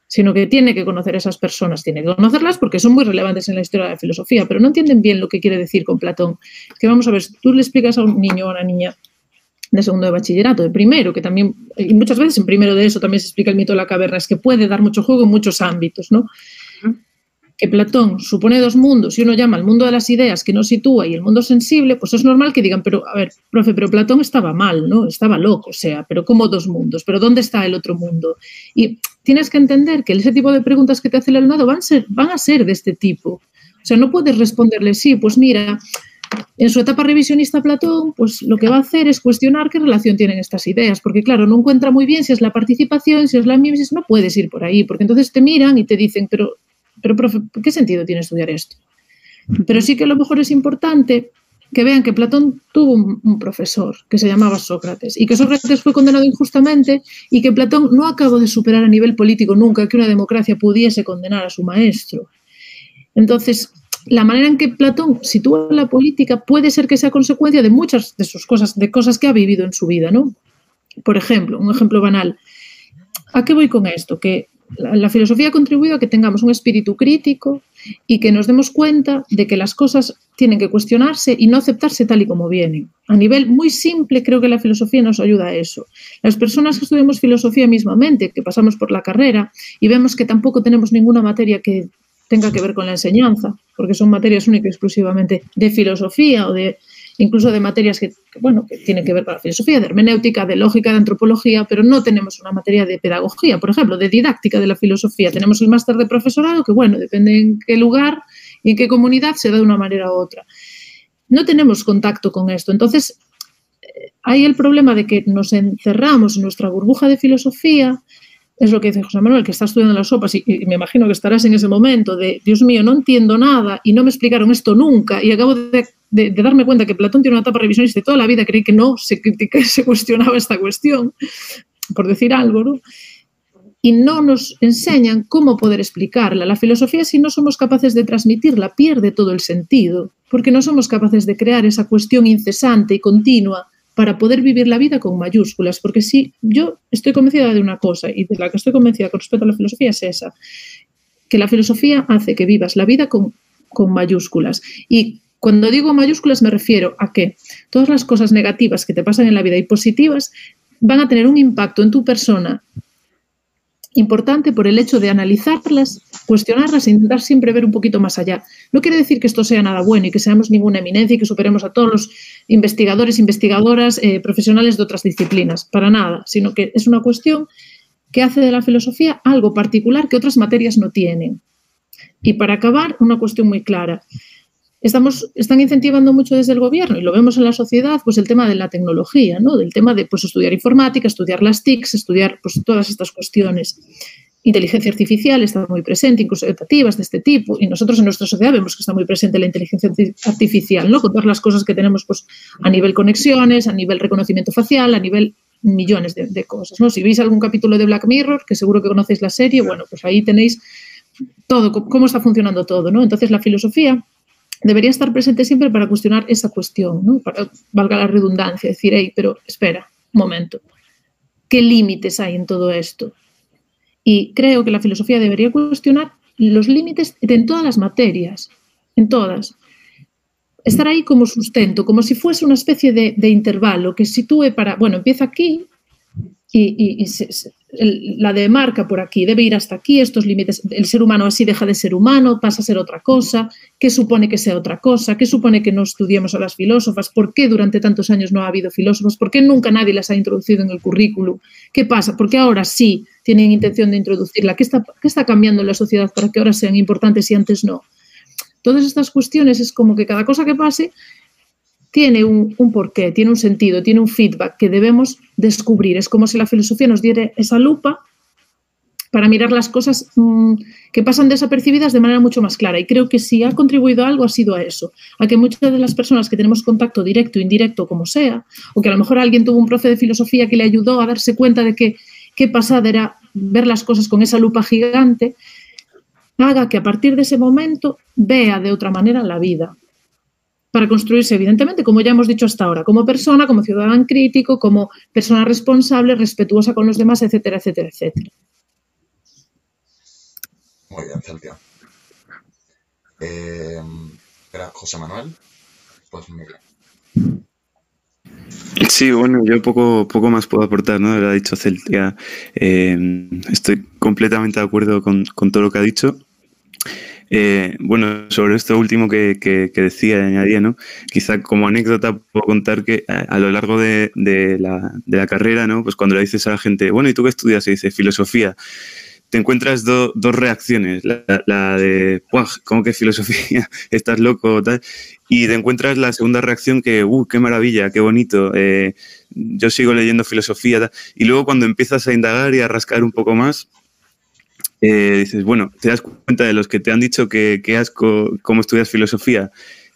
sino que tiene que conocer a esas personas, tiene que conocerlas porque son muy relevantes en la historia de la filosofía, pero no entienden bien lo que quiere decir con Platón. Es que vamos a ver, si tú le explicas a un niño o a una niña de segundo de bachillerato, de primero, que también, y muchas veces en primero de eso también se explica el mito de la caverna, es que puede dar mucho juego en muchos ámbitos, ¿no? que Platón supone dos mundos y uno llama el mundo de las ideas que no sitúa y el mundo sensible, pues es normal que digan, pero a ver, profe, pero Platón estaba mal, ¿no? Estaba loco, o sea, pero ¿cómo dos mundos? ¿Pero dónde está el otro mundo? Y tienes que entender que ese tipo de preguntas que te hace el alumnado van a ser, van a ser de este tipo. O sea, no puedes responderle, sí, pues mira, en su etapa revisionista Platón, pues lo que va a hacer es cuestionar qué relación tienen estas ideas, porque claro, no encuentra muy bien si es la participación, si es la mimesis, no puedes ir por ahí, porque entonces te miran y te dicen, pero pero, profe, ¿qué sentido tiene estudiar esto? Pero sí que a lo mejor es importante que vean que Platón tuvo un, profesor que se llamaba Sócrates y que Sócrates fue condenado injustamente y que Platón no acabó de superar a nivel político nunca que una democracia pudiese condenar a su maestro. Entonces, la manera en que Platón sitúa la política puede ser que sea consecuencia de muchas de sus cosas, de cosas que ha vivido en su vida, ¿no? Por ejemplo, un ejemplo banal. ¿A qué voy con esto? Que la, la, filosofía ha contribuido a que tengamos un espíritu crítico y que nos demos cuenta de que las cosas tienen que cuestionarse y no aceptarse tal y como vienen. A nivel muy simple, creo que la filosofía nos ayuda a eso. Las personas que estudiamos filosofía mismamente, que pasamos por la carrera y vemos que tampoco tenemos ninguna materia que tenga que ver con la enseñanza, porque son materias únicas exclusivamente de filosofía o de incluso de materias que, bueno, que tienen que ver con la filosofía, de hermenéutica, de lógica, de antropología, pero no tenemos una materia de pedagogía, por ejemplo, de didáctica de la filosofía. Tenemos el máster de profesorado, que, bueno, depende en qué lugar y en qué comunidad se da de una manera u otra. No tenemos contacto con esto. Entonces, hay el problema de que nos encerramos en nuestra burbuja de filosofía, es lo que dice José Manuel, que está estudiando las sopas y, me imagino que estarás en ese momento de, Dios mío, no entiendo nada y no me explicaron esto nunca y acabo de darme cuenta que Platón tiene una etapa revisionista toda la vida creí que no se, que se cuestionaba esta cuestión, por decir algo, ¿no? Y no nos enseñan cómo poder explicarla. La filosofía, si no somos capaces de transmitirla, pierde todo el sentido, porque no somos capaces de crear esa cuestión incesante y continua para poder vivir la vida con mayúsculas, porque si yo estoy convencida de una cosa y de la que estoy convencida con respecto a la filosofía es esa, que la filosofía hace que vivas la vida con, con mayúsculas. Y cuando digo mayúsculas me refiero a que todas las cosas negativas que te pasan en la vida y positivas van a tener un impacto en tu persona importante por el hecho de analizarlas, cuestionarlas e intentar siempre ver un poquito más allá. No quiere decir que esto sea nada bueno y que seamos ninguna eminencia y que superemos a todos los investigadores, investigadoras, eh, profesionales de otras disciplinas, para nada, sino que es una cuestión que hace de la filosofía algo particular que otras materias no tienen. Y para acabar, una cuestión muy clara estamos, están incentivando mucho desde el gobierno y lo vemos en la sociedad, pues el tema de la tecnología, ¿no? Del tema de pues, estudiar informática, estudiar las TICs, estudiar pues, todas estas cuestiones. Inteligencia artificial está muy presente, incluso educativas de este tipo, y nosotros en nuestra sociedad vemos que está muy presente la inteligencia artificial, ¿no? Con todas las cosas que tenemos pues, a nivel conexiones, a nivel reconocimiento facial, a nivel millones de, cosas, ¿no? Si veis algún capítulo de Black Mirror, que seguro que conocéis la serie, bueno, pues ahí tenéis todo, cómo está funcionando todo, ¿no? Entonces la filosofía debería estar presente siempre para cuestionar esa cuestión, ¿no? para, valga la redundancia, decir, hey, pero espera, un momento, ¿qué límites hay en todo esto? Y creo que la filosofía debería cuestionar los límites en todas las materias, en todas. Estar ahí como sustento, como si fuese una especie de, intervalo que sitúe para, bueno, empieza aquí y se, la demarca por aquí, debe ir hasta aquí, estos límites, el ser humano así deja de ser humano, pasa a ser otra cosa, qué supone que sea otra cosa, qué supone que no estudiemos a las filósofas, por qué durante tantos años no ha habido filósofos, por qué nunca nadie las ha introducido en el currículum, qué pasa, por qué ahora sí tienen intención de introducirla, qué está, qué está cambiando en la sociedad para que ahora sean importantes y antes no. Todas estas cuestiones es como que cada cosa que pase tiene un, porqué, tiene un sentido, tiene un feedback que debemos descubrir. Es como si la filosofía nos diera esa lupa para mirar las cosas mm, que pasan desapercibidas de manera mucho más clara. Y creo que si ha contribuido algo ha sido a eso, a que muchas de las personas que tenemos contacto directo, indirecto, como sea, o que a lo mejor alguien tuvo un profe de filosofía que le ayudó a darse cuenta de que qué pasada era ver las cosas con esa lupa gigante, haga que a partir de ese momento vea de otra manera la vida para construirse, evidentemente, como ya hemos dicho hasta ahora, como persona, como ciudadano crítico, como persona responsable, respetuosa con los demás, etcétera, etcétera, etcétera. Muy bien, Celtia. Eh, era José Manuel. Pues Miriam. Sí, bueno, yo poco, poco más puedo aportar, ¿no? Lo ha dicho Celtia. Eh, estoy completamente de acuerdo con, con todo lo que ha dicho. Eh, bueno, sobre esto último que, que, que decía añadía, ¿no? Quizá como anécdota puedo contar que a, lo largo de, la, carrera, ¿no? Pues cuando le dices a la gente, bueno, ¿y tú qué estudias? Y dice filosofía. Te encuentras do, dos reacciones. La, de, ¿cómo que filosofía? Estás loco, tal. Y te encuentras la segunda reacción que, ¡uh, qué maravilla, qué bonito! Eh, yo sigo leyendo filosofía. Y luego cuando empiezas a indagar y a rascar un poco más, eh, dices, bueno, te das cuenta de los que te han dicho que, que asco cómo estudias filosofía,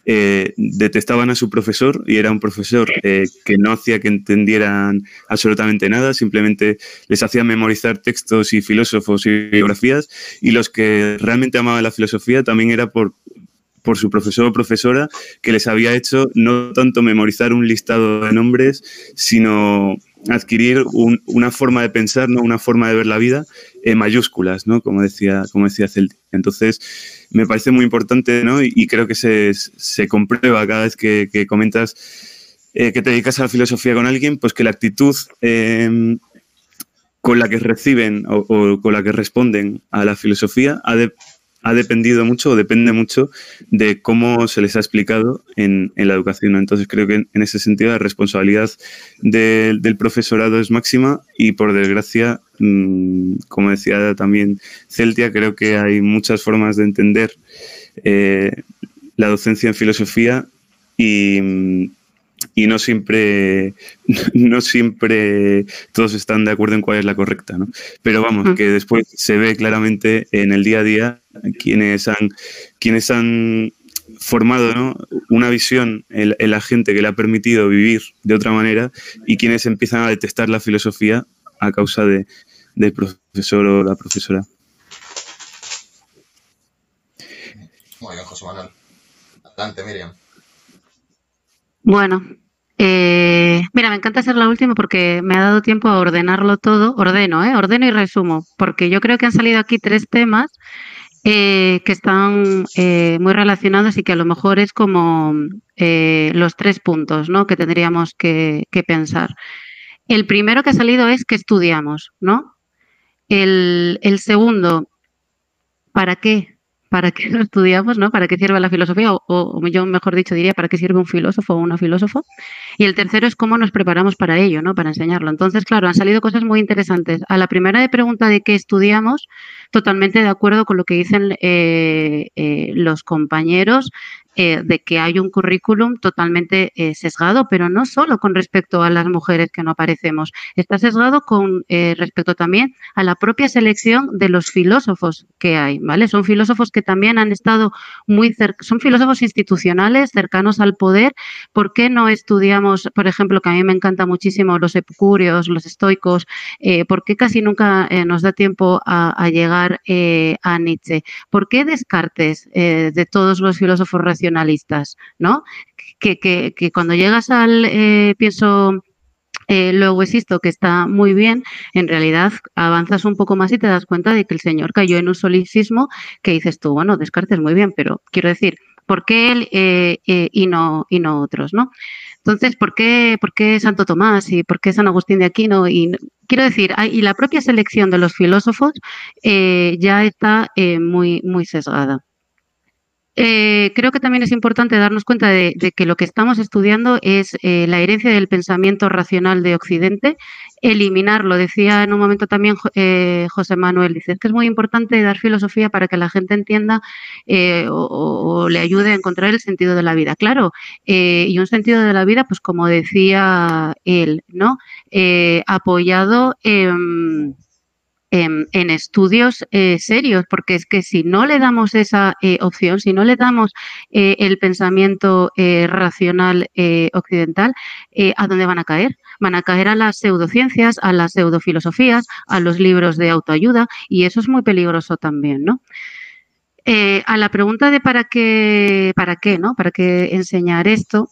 eh, detestaban a su profesor y era un profesor eh, que no hacía que entendieran absolutamente nada, simplemente les hacía memorizar textos y filósofos y biografías y los que realmente amaban la filosofía también era por, por su profesor o profesora que les había hecho no tanto memorizar un listado de nombres, sino adquirir un, una forma de pensar, ¿no? una forma de ver la vida en mayúsculas, ¿no? como decía, como decía Celti. Entonces, me parece muy importante ¿no? y, creo que se, se, comprueba cada vez que, que comentas eh, que te dedicas a la filosofía con alguien, pues que la actitud eh, con la que reciben o, o, con la que responden a la filosofía ha de, ha dependido mucho o depende mucho de cómo se les ha explicado en, en la educación. Entonces creo que en, en, ese sentido la responsabilidad de, del profesorado es máxima y por desgracia, mmm, como decía también Celtia, creo que hay muchas formas de entender eh, la docencia en filosofía y, y no siempre, no siempre todos están de acuerdo en cuál es la correcta, ¿no? Pero vamos, que después se ve claramente en el día a día quienes han, quienes han formado ¿no? una visión en, en, la gente que le ha permitido vivir de otra manera y quienes empiezan a detestar la filosofía a causa de, del profesor o la profesora. Muy bien, José Manuel. Adelante, Miriam. Bueno, eh, mira, me encanta ser la última porque me ha dado tiempo a ordenarlo todo. Ordeno, ¿eh? Ordeno y resumo, porque yo creo que han salido aquí tres temas eh, que están eh, muy relacionados y que a lo mejor es como eh, los tres puntos ¿no? que tendríamos que, pensar. El primero que ha salido es que estudiamos, ¿no? El, segundo, ¿para qué? ¿Para qué lo estudiamos? ¿no? ¿Para qué sirve la filosofía? O, o, yo, mejor dicho, diría, ¿para qué sirve un filósofo o una filósofo? Y el tercero es cómo nos preparamos para ello, ¿no? Para enseñarlo. Entonces, claro, han salido cosas muy interesantes. A la primera de pregunta de qué estudiamos, totalmente de acuerdo con lo que dicen eh, eh, los compañeros eh, de que hay un currículum totalmente eh, sesgado, pero no solo con respecto a las mujeres que no aparecemos, está sesgado con respecto también a la propia selección de los filósofos que hay, ¿vale? Son filósofos que también han estado muy cerca, son filósofos institucionales cercanos al poder. ¿Por qué no estudiamos, por ejemplo, que a mí me encanta muchísimo los epicúreos, los estoicos? Eh, ¿Por qué casi nunca eh, nos da tiempo a, llegar eh, a Nietzsche? ¿Por qué Descartes de todos los filósofos racionales nacionalistas, ¿no? Que, que, cuando llegas al, eh, pienso, eh, luego existo, que está muy bien, en realidad avanzas un poco más y te das cuenta de que el señor cayó en un solicismo que dices tú, bueno, Descartes muy bien, pero quiero decir, ¿por qué él eh, y, no, y no otros, no? Entonces, ¿por qué, ¿por qué Santo Tomás y por qué San Agustín de Aquino? Y quiero decir, y la propia selección de los filósofos eh, ya está eh, muy, muy sesgada. Eh, creo que también es importante darnos cuenta de, que lo que estamos estudiando es eh, la herencia del pensamiento racional de Occidente, eliminarlo. Decía en un momento también eh, José Manuel, dice, que es muy importante dar filosofía para que la gente entienda eh, o, o- o le ayude a encontrar el sentido de la vida. Claro, eh, y un sentido de la vida, pues como decía él, ¿no? Eh, apoyado en en, en estudios eh, serios, porque es que si no le damos esa eh, opción, si no le damos eh, el pensamiento racional occidental, ¿a dónde van a caer? Van a caer a las pseudociencias, a las pseudofilosofías, a los libros de autoayuda, y eso es muy peligroso también, ¿no? A la pregunta de para qué, para qué, ¿no? ¿Para qué enseñar esto?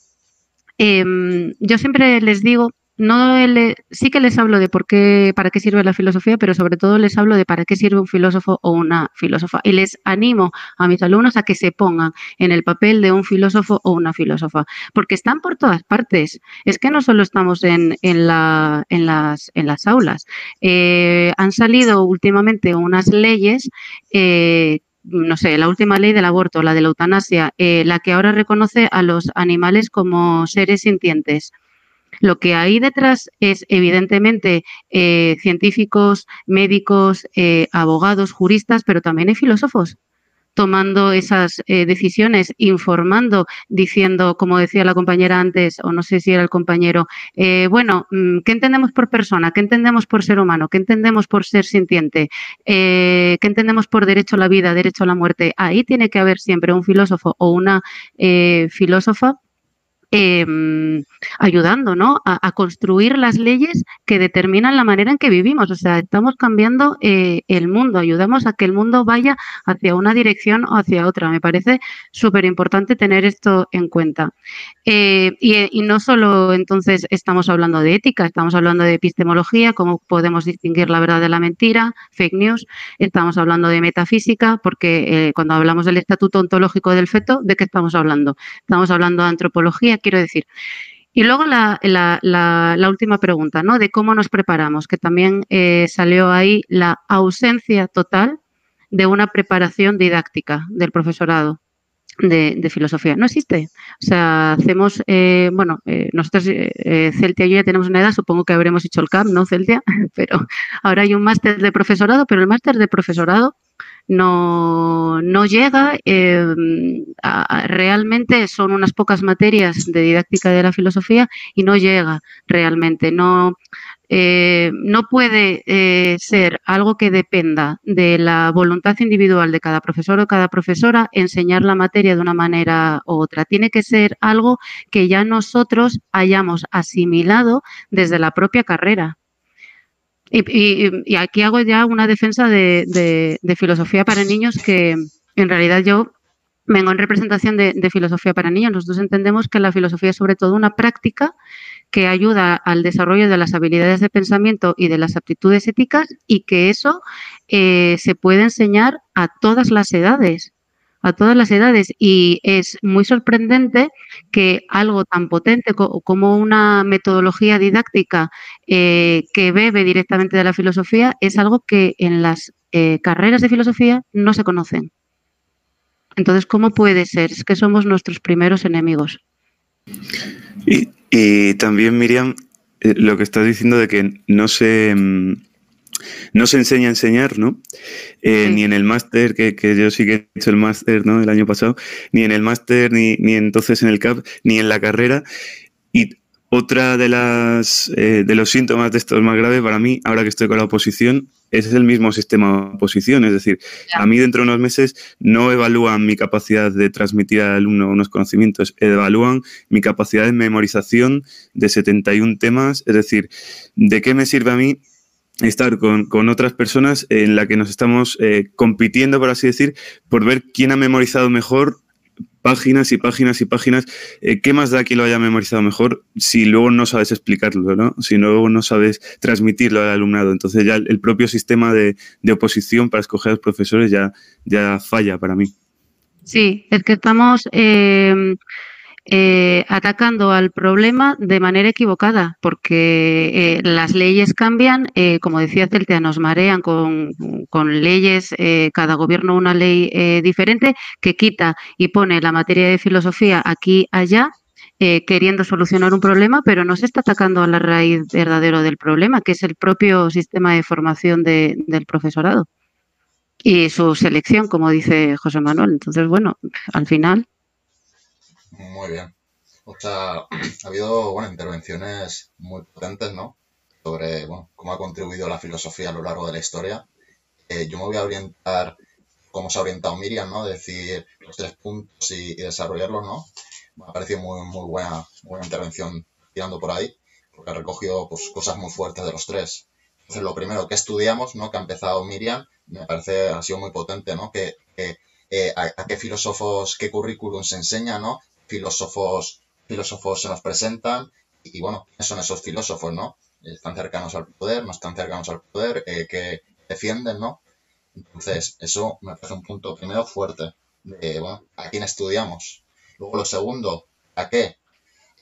Em, yo siempre les digo, no le- sí que les hablo de por qué, para qué sirve la filosofía, pero sobre todo les hablo de para qué sirve un filósofo o una filósofa. Y les animo a mis alumnos a que se pongan en el papel de un filósofo o una filósofa, porque están por todas partes. Es que no solo estamos en, en, la- en las, en las aulas. Eh, han salido últimamente unas leyes eh, no sé, la última ley del aborto, la de la eutanasia, eh, la que ahora reconoce a los animales como seres sintientes. Lo que hay detrás es, evidentemente, eh, científicos, médicos, eh, abogados, juristas, pero también hay filósofos tomando esas eh, decisiones, informando, diciendo, como decía la compañera antes, o no sé si era el compañero, eh, bueno, mm, ¿qué entendemos por persona? ¿Qué entendemos por ser humano? ¿Qué entendemos por ser sintiente? ¿Qué entendemos por derecho a la vida, derecho a la muerte? Ahí tiene que haber siempre un filósofo o una filósofa eh, ayudando ¿no? a, construir las leyes que determinan la manera en que vivimos. O sea, estamos cambiando eh, el mundo, ayudamos a que el mundo vaya hacia una dirección o hacia otra. Me parece súper importante tener esto en cuenta. Eh, y, y no solo entonces estamos hablando de ética, estamos hablando de epistemología, cómo podemos distinguir la verdad de la mentira, fake news, estamos hablando de metafísica, porque eh, cuando hablamos del estatuto ontológico del feto, ¿de qué estamos hablando? Estamos hablando de antropología, quiero decir. Y luego la, última pregunta, ¿no? De cómo nos preparamos, que también eh, salió ahí la ausencia total de una preparación didáctica del profesorado. De, de, filosofía. No existe. O sea, hacemos, eh, bueno, eh, nosotros, eh, Celtia y yo ya tenemos una edad, supongo que habremos hecho el CAP, ¿no, Celtia? Pero ahora hay un máster de profesorado, pero el máster de profesorado no, no llega. A, realmente son unas pocas materias de didáctica de la filosofía y no llega realmente. No, eh, no puede eh, ser algo que dependa de la voluntad individual de cada profesor o cada profesora enseñar la materia de una manera u otra. Tiene que ser algo que ya nosotros hayamos asimilado desde la propia carrera. Y, y, aquí hago ya una defensa de, de, filosofía para niños que en realidad yo vengo en representación de, de filosofía para niños. Nosotros entendemos que la filosofía es sobre todo una práctica que ayuda al desarrollo de las habilidades de pensamiento y de las aptitudes éticas y que eso eh, se puede enseñar a todas las edades, a todas las edades. Y es muy sorprendente que algo tan potente co como una metodología didáctica eh, que bebe directamente de la filosofía es algo que en las eh, carreras de filosofía no se conocen. Entonces, ¿cómo puede ser? Es que somos nuestros primeros enemigos. Y, y también, Miriam, eh, lo que estás diciendo de que no se, mmm, no se enseña a enseñar, ¿no? Eh, sí. Ni en el máster, que, que, yo sí que he hecho el máster, ¿no? El año pasado, ni en el máster, ni, ni entonces en el CAP, ni en la carrera. Y otra de las eh, de los síntomas de esto más grave para mí, ahora que estoy con la oposición, es el mismo sistema de oposición. Es decir, a mí dentro de unos meses no evalúan mi capacidad de transmitir al alumno unos conocimientos, evalúan mi capacidad de memorización de 71 temas. Es decir, ¿de qué me sirve a mí estar con, con, otras personas en la que nos estamos eh, compitiendo, por así decir, por ver quién ha memorizado mejor páginas y páginas y páginas. Eh, ¿Qué más da que lo haya memorizado mejor si luego no sabes explicarlo, ¿no? si luego no sabes transmitirlo al alumnado? Entonces ya el propio sistema de, de oposición para escoger a los profesores ya, ya falla para mí. Sí, es que estamos... Eh eh, atacando al problema de manera equivocada, porque eh, las leyes cambian, eh, como decía Celtia, nos marean con, con leyes, eh, cada gobierno una ley eh, diferente que quita y pone la materia de filosofía aquí, allá, eh, queriendo solucionar un problema, pero no se está atacando a la raíz verdadero del problema, que es el propio sistema de formación de- del profesorado y su selección, como dice José Manuel. Entonces, bueno, al final, Muy bien. O sea, ha habido, bueno, intervenciones muy potentes, ¿no? Sobre, bueno, cómo ha contribuido la filosofía a lo largo de la historia. Eh, yo me voy a orientar, cómo se ha orientado Miriam, ¿no? Decir los tres puntos y, desarrollarlos, ¿no? Me ha parecido muy, muy buena, buena intervención tirando por ahí, porque ha recogido, pues, cosas muy fuertes de los tres. Entonces, lo primero que estudiamos, ¿no? Que ha empezado Miriam, me parece, ha sido muy potente, ¿no? Que, que, eh, a, a qué filósofos, qué currículum se enseña, ¿no? Filósofos, filósofos se nos presentan y, bueno, ¿quiénes son esos filósofos, no? Están cercanos al poder, no están cercanos al poder, eh, que defienden, ¿no? Entonces, eso me parece un punto primero fuerte de, bueno, a quién estudiamos. Luego lo segundo, ¿a qué?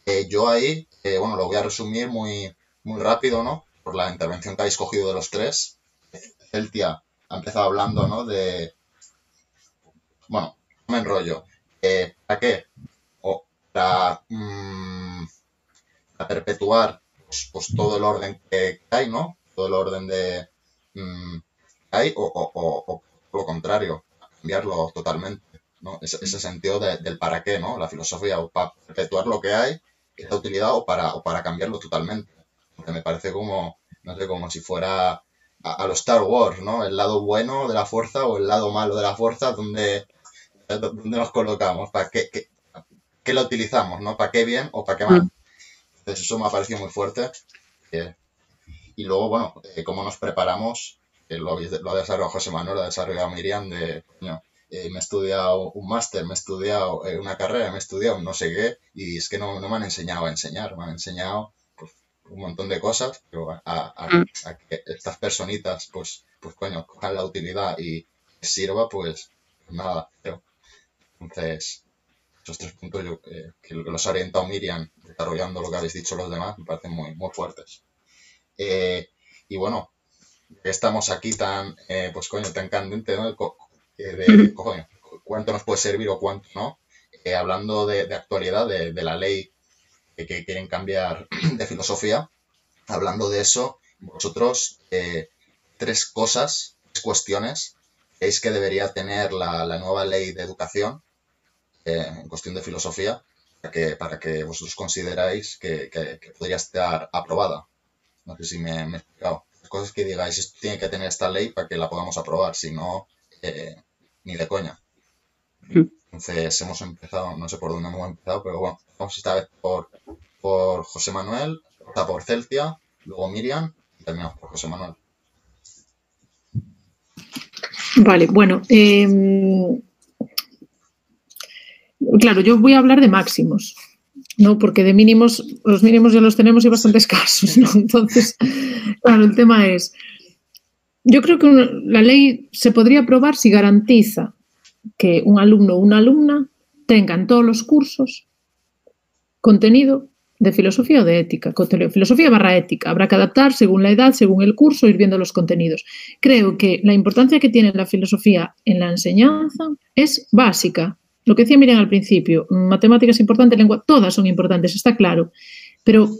Eh, yo ahí, eh, bueno, lo voy a resumir muy, muy rápido, ¿no? Por la intervención que habéis cogido de los tres. Celtia ha empezado hablando, ¿no? De, bueno, no me enrollo. Eh, ¿Para qué? Para, mm, para perpetuar pues, pues, todo el orden que hay, ¿no? Todo el orden de mm, que hay, o, o, o, o lo contrario, cambiarlo totalmente, ¿no? Ese, ese sentido de- del para qué, ¿no? La filosofía, o para perpetuar lo que hay, esa utilidad, o para, o para cambiarlo totalmente. Porque me parece como, no sé, como si fuera a, a los Star Wars, ¿no? El lado bueno de la fuerza o el lado malo de la fuerza, donde, donde nos colocamos, para qué, qué, qué lo utilizamos, ¿no? ¿Para qué bien o para qué mal? Entonces eso me ha parecido muy fuerte. Eh, y luego, bueno, eh, cómo nos preparamos, lo, ha desarrollado José Manuel, lo ha desarrollado Miriam, de, coño, eh, me he estudiado un máster, me he estudiado eh, una carrera, me he estudiado no sé qué, y es que no, no me han enseñado a enseñar, me han enseñado pues, un montón de cosas, pero a, a- Mm. a que estas personitas, pues, pues coño, cojan la utilidad y sirva, pues nada, pero entonces, esos tres puntos yo, eh, que los ha orientado Miriam, desarrollando lo que habéis dicho los demás, me parecen muy, muy fuertes. Eh, y bueno, estamos aquí tan, eh, pues coño, tan candente, ¿no? Eh, de, coño, cuánto nos puede servir o cuánto no. Eh, hablando de, de actualidad, de, de la ley que, que quieren cambiar de filosofía, hablando de eso, vosotros, eh, tres cosas, tres cuestiones, creéis que debería tener la, la nueva ley de educación eh, en cuestión de filosofía para que, para que vosotros consideráis que, que- que podría estar aprobada. No sé si me, me he explicado. Cosas que digáis, esto tiene que tener esta ley para que la podamos aprobar, si no, eh, ni de coña. Mm. Entonces hemos empezado, no sé por dónde hemos empezado, pero bueno, vamos esta vez por, por José Manuel, o sea, por Celtia, luego Miriam y terminamos por José Manuel. Vale, bueno. eh, claro, yo voy a hablar de máximos, ¿no? Porque de mínimos, los mínimos ya los tenemos y bastante escasos, ¿no? Entonces, claro, el tema es, yo creo que una- la ley se podría aprobar si garantiza que un alumno o una alumna tenga en todos los cursos contenido de filosofía o de ética, contenido- filosofía barra ética. Habrá que adaptar según la edad, según el curso, ir viendo los contenidos. Creo que la importancia que tiene la filosofía en la enseñanza es básica. Lo que decía Miriam al principio, matemáticas importante, lengua, todas son importantes, está claro. Pero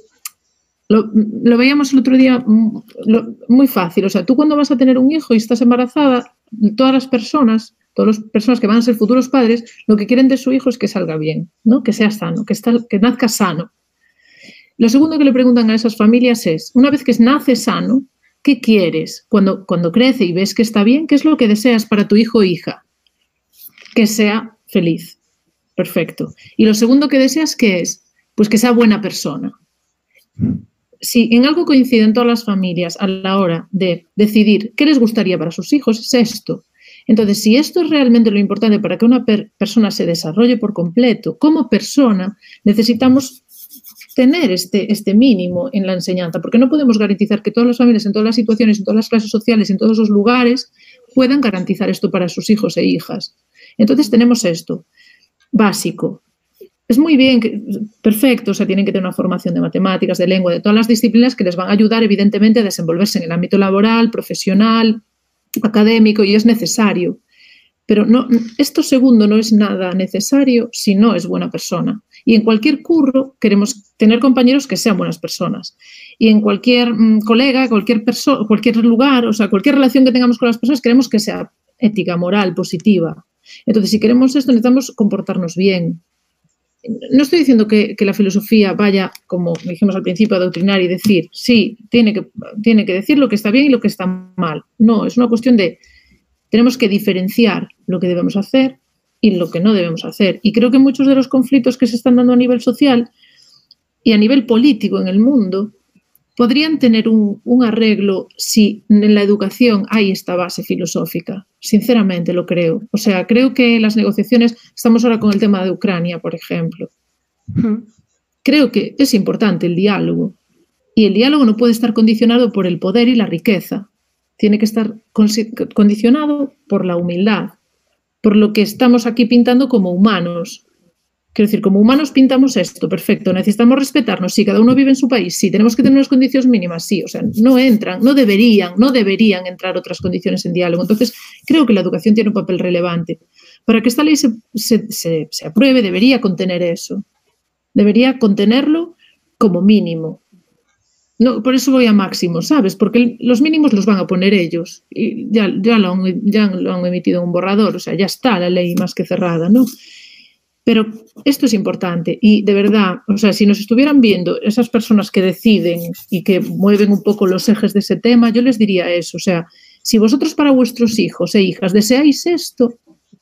lo, veíamos el otro día mm, muy fácil. O sea, tú cuando vas a tener un hijo y estás embarazada, todas las personas, todas las personas que van a ser futuros padres, lo que quieren de su hijo es que salga bien, ¿no? que sea sano, que, que nazca sano. Lo segundo que le preguntan a esas familias es, una vez que nace sano, ¿qué quieres? Cuando, cuando crece y ves que está bien, ¿qué es lo que deseas para tu hijo o hija? Que sea feliz. Perfecto. Y lo segundo que deseas, ¿qué es? Pues que sea buena persona. Si en algo coinciden todas las familias a la hora de decidir qué les gustaría para sus hijos, es esto. Entonces, si esto es realmente lo importante para que una per- persona se desarrolle por completo, como persona, necesitamos tener este, este mínimo en la enseñanza, porque no podemos garantizar que todas las familias, en todas las situaciones, en todas las clases sociales, en todos los lugares, puedan garantizar esto para sus hijos e hijas. Entonces tenemos esto, básico. es muy bien, perfecto, o sea, tienen que tener una formación de matemáticas, de lengua, de todas las disciplinas que les van a ayudar, evidentemente, a desenvolverse en el ámbito laboral, profesional, académico, y es necesario. Pero no, esto segundo no es nada necesario si no es buena persona. Y en cualquier curro queremos tener compañeros que sean buenas personas. Y en cualquier mm, colega, cualquier cualquier lugar, o sea, cualquier relación que tengamos con las personas, queremos que sea ética, moral, positiva. Entonces, si queremos esto, necesitamos comportarnos bien. No estoy diciendo que, la filosofía vaya, como dijimos al principio, a adoctrinar y decir, sí, tiene que, tiene que decir lo que está bien y lo que está mal. No, es una cuestión de, tenemos que diferenciar lo que debemos hacer y lo que no debemos hacer. Y creo que muchos de los conflictos que se están dando a nivel social y a nivel político en el mundo podrían tener un, un, arreglo si en la educación hay esta base filosófica. Sinceramente lo creo. O sea, creo que las negociaciones, estamos ahora con el tema de Ucrania, por ejemplo. Creo que es importante el diálogo. Y el diálogo no puede estar condicionado por el poder y la riqueza. Tiene que estar condicionado por la humildad, por lo que estamos aquí pintando como humanos. Quiero decir, como humanos pintamos esto, perfecto, necesitamos respetarnos, sí, cada uno vive en su país, sí, tenemos que tener unas condiciones mínimas, sí, o sea, no entran, no deberían, no deberían entrar otras condiciones en diálogo. Entonces, creo que la educación tiene un papel relevante. Para que esta ley se, se, se, apruebe, debería contener eso, debería contenerlo como mínimo. No, por eso voy a máximo, ¿sabes? Porque los mínimos los van a poner ellos. Y ya, ya, lo han, ya lo han emitido en un borrador, o sea, ya está la ley más que cerrada, ¿no? Pero esto es importante y de verdad, o sea, si nos estuvieran viendo esas personas que deciden y que mueven un poco los ejes de ese tema, yo les diría eso, o sea, si vosotros para vuestros hijos e hijas deseáis esto,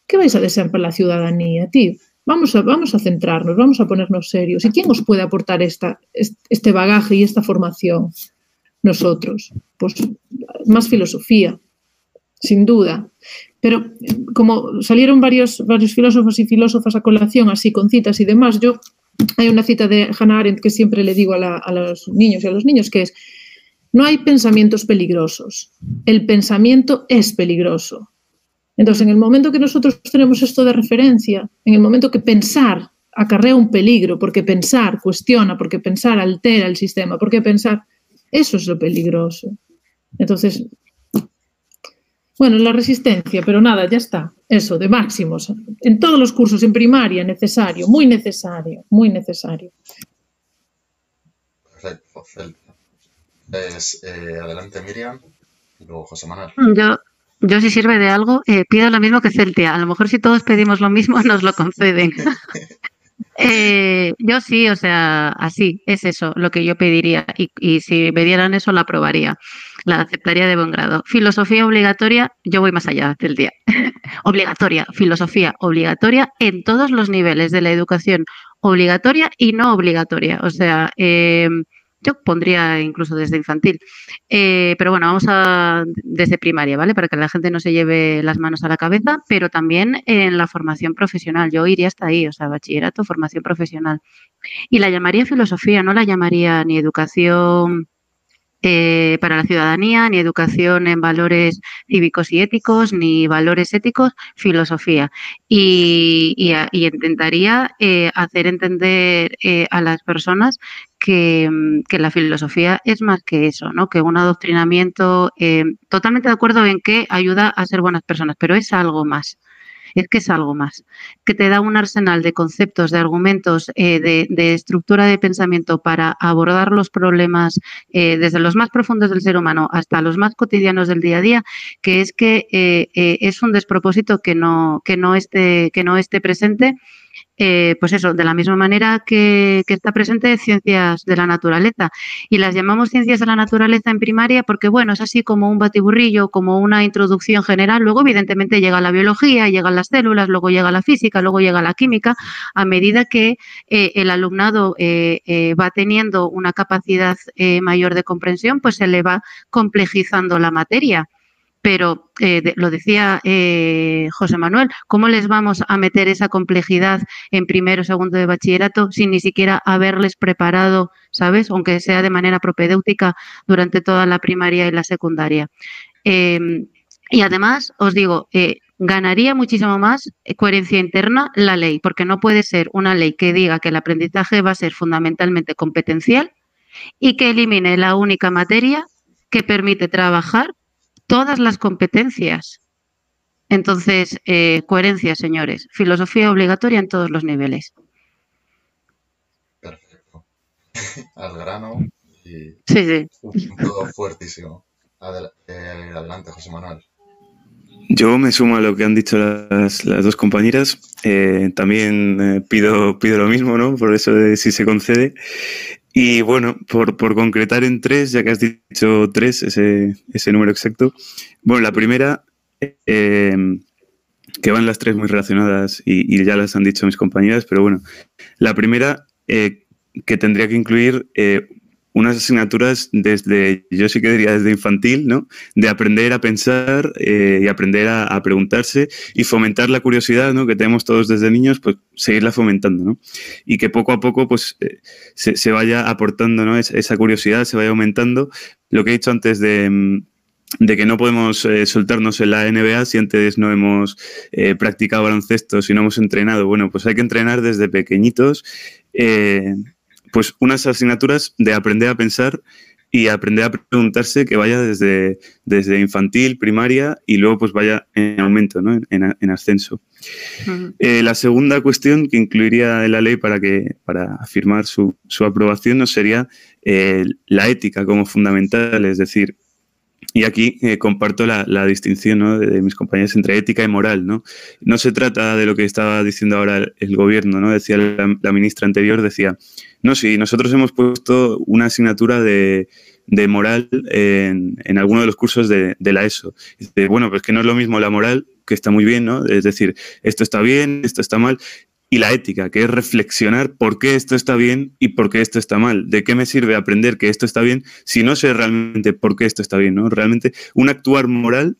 ¿qué vais a desear para la ciudadanía, tío? Vamos a, vamos a centrarnos, vamos a ponernos serios. ¿Y quién os puede aportar esta, este bagaje y esta formación? Nosotros. Pues más filosofía, sin duda. Pero como salieron varios, varios filósofos y filósofas a colación, así con citas y demás, yo hay una cita de Hannah Arendt que siempre le digo a, a los niños y a los niños, que es, no hay pensamientos peligrosos, el pensamiento es peligroso. Entonces, en el momento que nosotros tenemos esto de referencia, en el momento que pensar acarrea un peligro, porque pensar cuestiona, porque pensar altera el sistema, porque pensar, eso es lo peligroso. Entonces, bueno, la resistencia, pero nada, ya está. Eso, de máximos. En todos los cursos, en primaria, necesario, muy necesario, muy necesario. Perfecto, perfecto. Pues, eh, adelante, Miriam, y luego José Manuel. Yo, yo si sirve de algo, eh, pido lo mismo que Celtia. A lo mejor si todos pedimos lo mismo, nos lo conceden. eh, yo sí, o sea, así, es eso lo que yo pediría. Y, y, si me dieran eso, la aprobaría. La aceptaría de buen grado. Filosofía obligatoria, yo voy más allá del día. obligatoria, filosofía obligatoria en todos los niveles de la educación obligatoria y no obligatoria. O sea, eh, yo pondría incluso desde infantil. Eh, pero bueno, vamos a desde primaria, ¿vale? Para que la gente no se lleve las manos a la cabeza, pero también en la formación profesional. Yo iría hasta ahí, o sea, bachillerato, formación profesional. Y la llamaría filosofía, no la llamaría ni educación eh, para la ciudadanía, ni educación en valores cívicos y éticos, ni valores éticos, filosofía. Y, y, y intentaría eh, hacer entender eh, a las personas que, que, la filosofía es más que eso, ¿no? Que un adoctrinamiento, eh, totalmente de acuerdo en que ayuda a ser buenas personas, pero es algo más es que es algo más, que te da un arsenal de conceptos, de argumentos, eh, de, estructura de pensamiento para abordar los problemas eh, desde los más profundos del ser humano hasta los más cotidianos del día a día, que es que eh, eh es un despropósito que no, que no, esté, que no esté presente eh, pues eso, de la misma manera que, que, está presente ciencias de la naturaleza. Y las llamamos ciencias de la naturaleza en primaria porque, bueno, es así como un batiburrillo, como una introducción general. Luego, evidentemente, llega la biología, llegan las células, luego llega la física, luego llega la química. A medida que eh, el alumnado eh, eh, va teniendo una capacidad eh, mayor de comprensión, pues se le va complejizando la materia pero eh, lo decía eh, José Manuel, ¿cómo les vamos a meter esa complejidad en primero o segundo de bachillerato sin ni siquiera haberles preparado, ¿sabes? Aunque sea de manera propedéutica durante toda la primaria y la secundaria. Eh, y además, os digo, ganaría muchísimo más eh, coherencia interna la ley, porque no puede ser una ley que diga que el aprendizaje va a ser fundamentalmente competencial y que elimine la única materia que permite trabajar todas las competencias. Entonces, eh, coherencia, señores. Filosofía obligatoria en todos los niveles. Perfecto. Al grano y Sí, sí. un todo fuertísimo. Adel- eh, adelante, José Manuel. Yo me sumo a lo que han dicho las, las dos compañeras. Eh, también eh, pido, pido lo mismo, ¿no? Por eso de si se concede. Y bueno, por, por concretar en tres, ya que has dicho tres, ese, ese número exacto. Bueno, la primera, eh, que van las tres muy relacionadas y, y ya las han dicho mis compañeras, pero bueno, la primera, eh, que tendría que incluir eh, unas asignaturas desde, yo sí que diría desde infantil, ¿no? De aprender a pensar eh, y aprender a, a preguntarse y fomentar la curiosidad, ¿no? Que tenemos todos desde niños, pues seguirla fomentando, ¿no? Y que poco a poco, pues, eh, se, se vaya aportando, ¿no? Es- esa curiosidad se vaya aumentando. Lo que he dicho antes de, mm, de que no podemos eh, soltarnos en la NBA si antes no hemos eh, practicado baloncesto, si no hemos entrenado. Bueno, pues hay que entrenar desde pequeñitos. eh, pues unas asignaturas de aprender a pensar y aprender a preguntarse que vaya desde, desde infantil, primaria y luego pues vaya en aumento, ¿no? en, en- en ascenso. Eh, la segunda cuestión que incluiría en la ley para, que, para afirmar su, su aprobación no sería eh, la ética como fundamental, es decir, y aquí eh, comparto la, la distinción ¿no? de, de mis compañeros entre ética y moral. ¿no? no se trata de lo que estaba diciendo ahora el, el gobierno, ¿no? decía la, la ministra anterior, decía, no, si nosotros hemos puesto una asignatura de, de moral en, en alguno de los cursos de, de la ESO. Bueno, pues que no es lo mismo la moral, que está muy bien, ¿no? Es decir, esto está bien, esto está mal, y la ética, que es reflexionar por qué esto está bien y por qué esto está mal. ¿De qué me sirve aprender que esto está bien si no sé realmente por qué esto está bien? ¿no? Realmente un actuar moral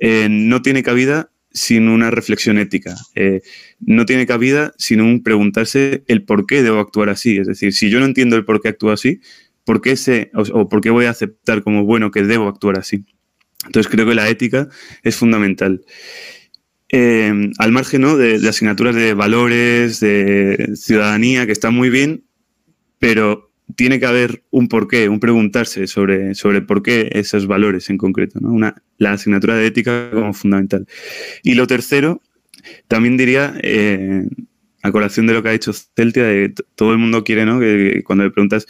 eh, no tiene cabida sin una reflexión ética. Eh, no tiene cabida sin un preguntarse el por qué debo actuar así. Es decir, si yo no entiendo el por qué actúo así, ¿por qué sé o, por qué voy a aceptar como bueno que debo actuar así? Entonces creo que la ética es fundamental. Eh, al margen ¿no? de, de asignaturas de valores, de ciudadanía, que está muy bien, pero tiene que haber un porqué, un preguntarse sobre, sobre por qué esos valores en concreto, ¿no? Una, la asignatura de ética como fundamental. Y lo tercero, también diría, eh, a colación de lo que ha dicho Celtia, de todo el mundo quiere, ¿no? Que, que cuando le preguntas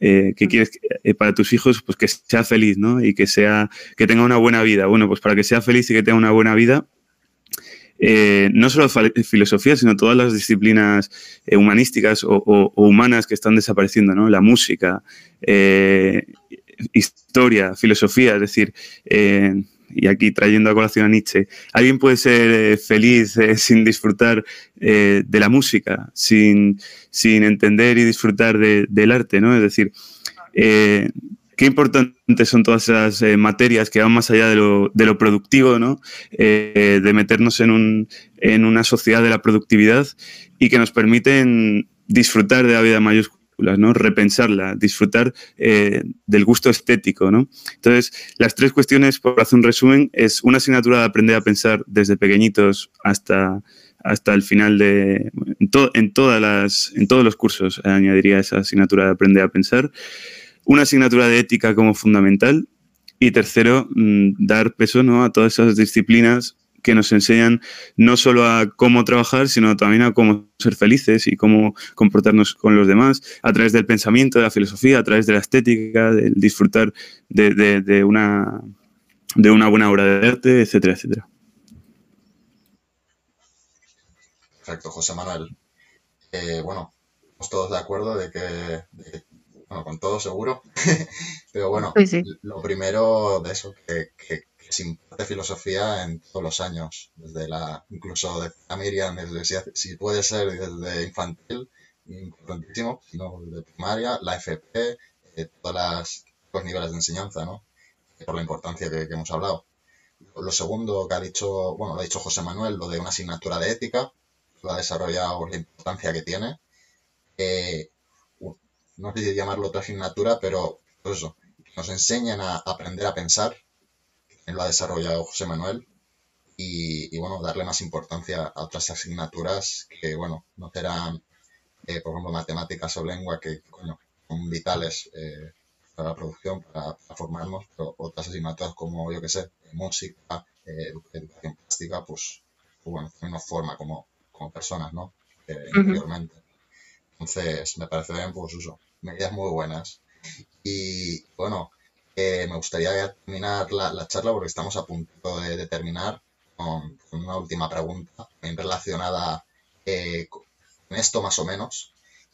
eh, qué quieres eh, para tus hijos, pues que sea feliz, ¿no? Y que sea, que tenga una buena vida. Bueno, pues para que sea feliz y que tenga una buena vida, eh, no solo fa- filosofía, sino todas las disciplinas eh, humanísticas o, humanas que están desapareciendo, ¿no? La música, eh, historia, filosofía, es decir, eh, y aquí trayendo a colación a Nietzsche, alguien puede ser eh, feliz eh, sin disfrutar eh, de la música, sin, sin entender y disfrutar de- del arte, ¿no? Es decir, eh, qué importantes son todas esas eh, materias que van más allá de lo, de lo productivo, ¿no? Eh, de meternos en, un, en una sociedad de la productividad y que nos permiten disfrutar de la vida en mayúsculas, ¿no? Repensarla, disfrutar eh, del gusto estético, ¿no? Entonces, las tres cuestiones, por hacer un resumen, es una asignatura de aprender a pensar desde pequeñitos hasta, hasta el final de... En, to- en todas las, en todos los cursos añadiría esa asignatura de aprender a pensar una asignatura de ética como fundamental y tercero, mm, dar peso ¿no? a todas esas disciplinas que nos enseñan no solo a cómo trabajar, sino también a cómo ser felices y cómo comportarnos con los demás, a través del pensamiento, de la filosofía, a través de la estética, del disfrutar de, de- de una, de una buena obra de arte, etcétera, etcétera. Perfecto, José Manuel. Eh, bueno, estamos todos de acuerdo de que, de que- bueno, con todo seguro, pero bueno, Sí, sí. lo primero de eso, que, que, que se imparte filosofía en todos los años, desde la, incluso de a Miriam, desde, si, si puede ser desde infantil, importantísimo, sino de primaria, la FP, eh, todas las, los niveles de enseñanza, ¿no? Por la importancia que, que hemos hablado. Lo segundo que ha dicho, bueno, lo ha dicho José Manuel, lo de una asignatura de ética, lo ha desarrollado la importancia que tiene. Eh, no sé si llamarlo otra asignatura, pero pues eso, nos enseñan a aprender a pensar, que lo ha desarrollado José Manuel, y, y, bueno, darle más importancia a otras asignaturas que, bueno, no serán, eh, por ejemplo, matemáticas o lengua que, coño, son vitales eh, para la producción, para, para, formarnos, pero otras asignaturas como, yo que sé, música, eh, educación plástica, pues, pues, bueno, también nos forma como, como personas, ¿no? Interiormente. Entonces, me parece bien, pues, eso, medidas muy buenas. Y, bueno, eh, me gustaría terminar la, la, charla porque estamos a punto de, terminar con, una última pregunta relacionada eh, con esto más o menos.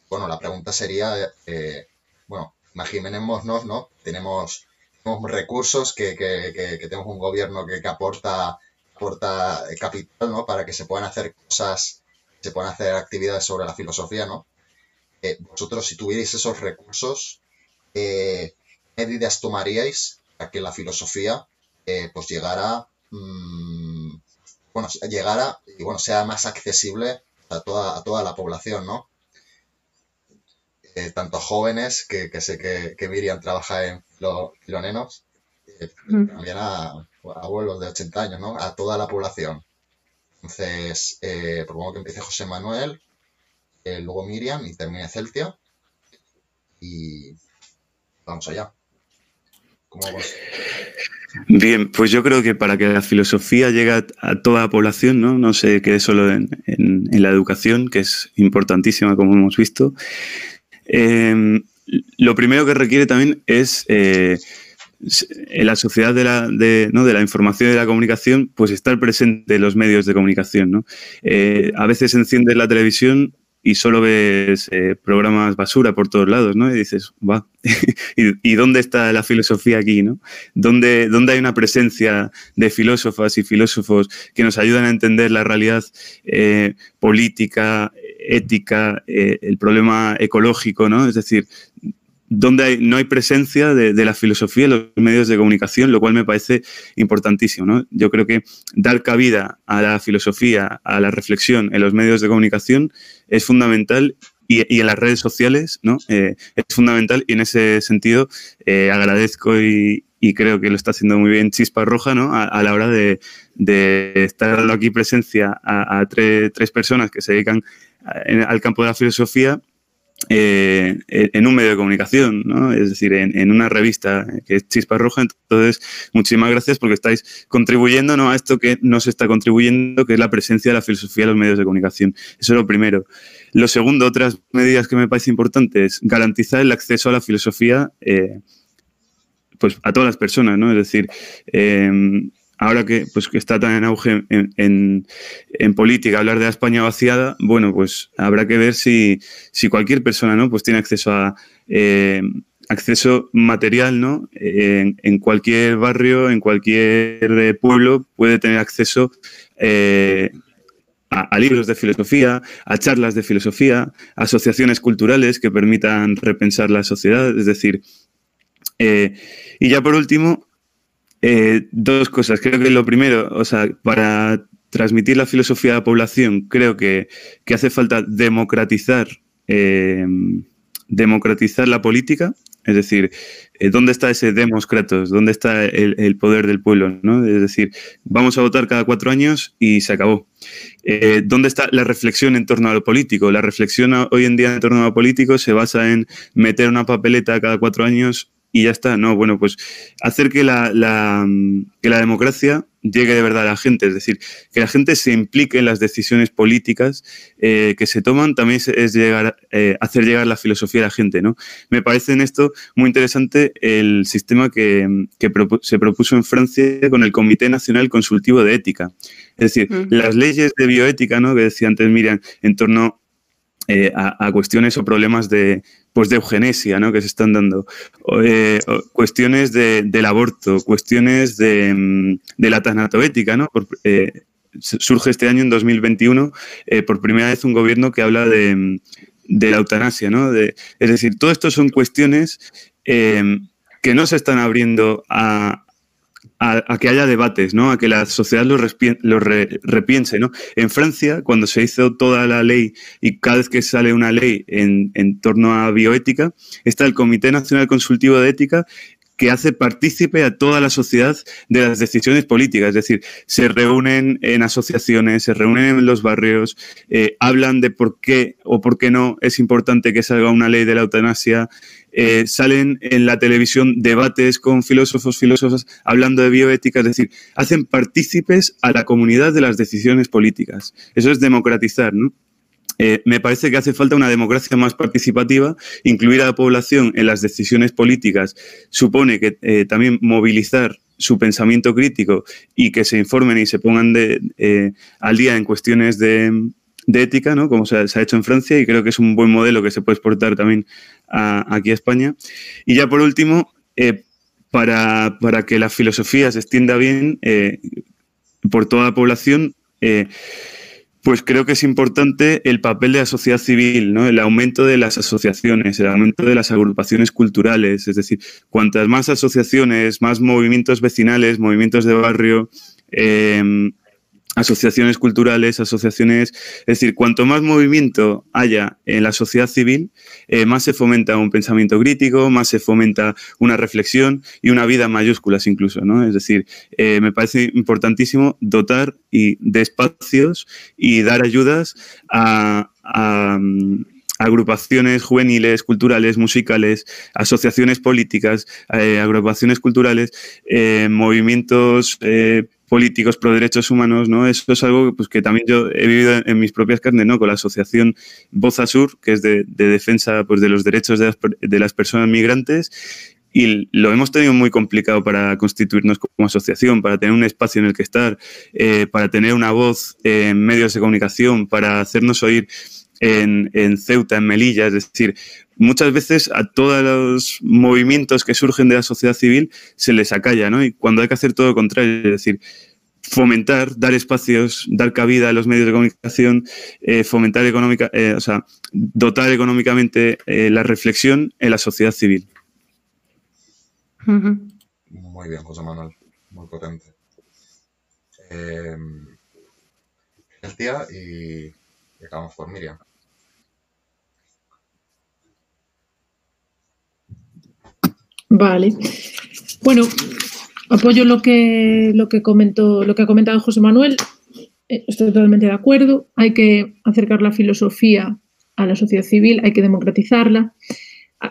Bueno, la pregunta sería, eh, bueno, imaginémonos, ¿no? Tenemos, tenemos recursos, que, que, que, que, tenemos un gobierno que, aporta, aporta capital, ¿no? Para que se puedan hacer cosas, se puedan hacer actividades sobre la filosofía, ¿no? Eh, vosotros, si tuvierais esos recursos, eh, ¿qué medidas tomaríais para que la filosofía eh, pues llegara, mmm, bueno, llegara y bueno, sea más accesible a toda, a toda la población, ¿no? Eh, tanto jóvenes, que, que sé que, que, Miriam trabaja en filonenos, mm. también a, a, abuelos de 80 años, ¿no? A toda la población. Entonces, propongo que empiece José Manuel, luego Miriam y termine Celtia. Y vamos allá. ¿Cómo vamos? Bien, pues yo creo que para que la filosofía llegue a toda la población, no, no se quede solo en, en, la educación, que es importantísima, como hemos visto, eh, lo primero que requiere también es eh, en la sociedad de la, de, ¿no? de la, información y de la comunicación, pues estar presente en los medios de comunicación. ¿no? Eh, a veces enciendes la televisión y solo ves eh, programas basura por todos lados, ¿no? Y dices, va, ¿Y, ¿y, dónde está la filosofía aquí, no? ¿Dónde, ¿Dónde, hay una presencia de filósofas y filósofos que nos ayudan a entender la realidad eh, política, ética, eh, el problema ecológico, ¿no? Es decir, donde hay, no hay presencia de, la filosofía en los medios de comunicación, lo cual me parece importantísimo. ¿no? Yo creo que dar cabida a la filosofía, a la reflexión en los medios de comunicación es fundamental y, en las redes sociales ¿no? Eh, es fundamental y en ese sentido eh, agradezco y, creo que lo está haciendo muy bien Chispa Roja ¿no? a, la hora de, estar dando aquí presencia a, tres, personas que se dedican en, al campo de la filosofía eh, en un medio de comunicación, ¿no? es decir, en, una revista que es Chispa Roja. Entonces, muchísimas gracias porque estáis contribuyendo ¿no? a esto que no se está contribuyendo, que es la presencia de la filosofía en los medios de comunicación. Eso es lo primero. Lo segundo, otras medidas que me parece importantes, garantizar el acceso a la filosofía eh, pues a todas las personas, ¿no? Es decir, eh, ahora que, pues, que está tan en auge en, en, política hablar de la España vaciada, bueno, pues habrá que ver si, si cualquier persona ¿no? pues tiene acceso a eh, acceso material, ¿no? En, cualquier barrio, en cualquier pueblo, puede tener acceso eh, a, libros de filosofía, a charlas de filosofía, a asociaciones culturales que permitan repensar la sociedad, es decir, eh, y ya por último, eh, dos cosas. Creo que lo primero, o sea, para transmitir la filosofía a la población, creo que, hace falta democratizar, eh, democratizar la política. Es decir, eh, ¿dónde está ese demos kratos? ¿Dónde está el, el, poder del pueblo? ¿no? Es decir, vamos a votar cada cuatro años y se acabó. Eh, ¿Dónde está la reflexión en torno a lo político? La reflexión hoy en día en torno a lo político se basa en meter una papeleta cada cuatro años y ya está. No, bueno, pues hacer que la, la, que la democracia llegue de verdad a la gente, es decir, que la gente se implique en las decisiones políticas eh, que se toman, también es, llegar, eh, hacer llegar la filosofía a la gente, ¿no? Me parece en esto muy interesante el sistema que, que propu se propuso en Francia con el Comité Nacional Consultivo de Ética. Es decir, uh -huh. las leyes de bioética, ¿no? Que decía antes Miriam, en torno eh, a, cuestiones o problemas de, pues de eugenesia ¿no? que se están dando, eh, cuestiones de, del aborto, cuestiones de, mm, de la tanatoética. ¿no? Eh, surge este año, en 2021, eh, por primera vez un gobierno que habla de, mm, de la eutanasia. ¿no? Es decir, todo esto son cuestiones que no se están abriendo a, a, que haya debates, ¿no? A que la sociedad lo, lo re, repiense, ¿no? En Francia, cuando se hizo toda la ley y cada vez que sale una ley en, en torno a bioética, está el Comité Nacional Consultivo de Ética que hace partícipe a toda la sociedad de las decisiones políticas. Es decir, se reúnen en asociaciones, se reúnen en los barrios, eh, hablan de por qué o por qué no es importante que salga una ley de la eutanasia, eh, salen en la televisión debates con filósofos, filósofas, hablando de bioética, es decir, hacen partícipes a la comunidad de las decisiones políticas. Eso es democratizar, ¿no? Eh, me parece que hace falta una democracia más participativa. Incluir a la población en las decisiones políticas supone que eh, también movilizar su pensamiento crítico y que se informen y se pongan de, al día en cuestiones de, de ética, ¿no? como se ha, hecho en Francia, y creo que es un buen modelo que se puede exportar también aquí a España. Y ya por último, eh, para, que la filosofía se extienda bien eh, por toda la población, eh, pues creo que es importante el papel de la sociedad civil, ¿no? el aumento de las asociaciones, el aumento de las agrupaciones culturales, es decir, cuantas más asociaciones, más movimientos vecinales, movimientos de barrio, asociaciones culturales, asociaciones, es decir, cuanto más movimiento haya en la sociedad civil, eh, más se fomenta un pensamiento crítico, más se fomenta una reflexión y una vida mayúsculas incluso, ¿no? Es decir, eh, me parece importantísimo dotar y de espacios y dar ayudas a, mm, agrupaciones juveniles, culturales, musicales, asociaciones políticas, eh, agrupaciones culturales, movimientos políticos pro derechos humanos, ¿no? Eso es algo pues, que también yo he vivido en, mis propias carnes, ¿no? Con la asociación Voz Sur, que es de, defensa pues, de los derechos de las, personas migrantes y lo hemos tenido muy complicado para constituirnos como asociación, para tener un espacio en el que estar, eh, para tener una voz en medios de comunicación, para hacernos oír en, Ceuta, en Melilla. Es decir, muchas veces a todos los movimientos que surgen de la sociedad civil se les acalla, ¿no? Y cuando hay que hacer todo lo contrario, es decir, fomentar, dar espacios, dar cabida a los medios de comunicación, eh, fomentar económica, eh, o sea, dotar económicamente eh, la reflexión en la sociedad civil. Muy bien, José Manuel, muy potente. el día y, y acabamos por Miriam. Vale. Bueno, apoyo lo que, lo que comentó, lo que ha comentado José Manuel. Eh, estoy totalmente de acuerdo. Hay que acercar la filosofía a la sociedad civil, hay que democratizarla.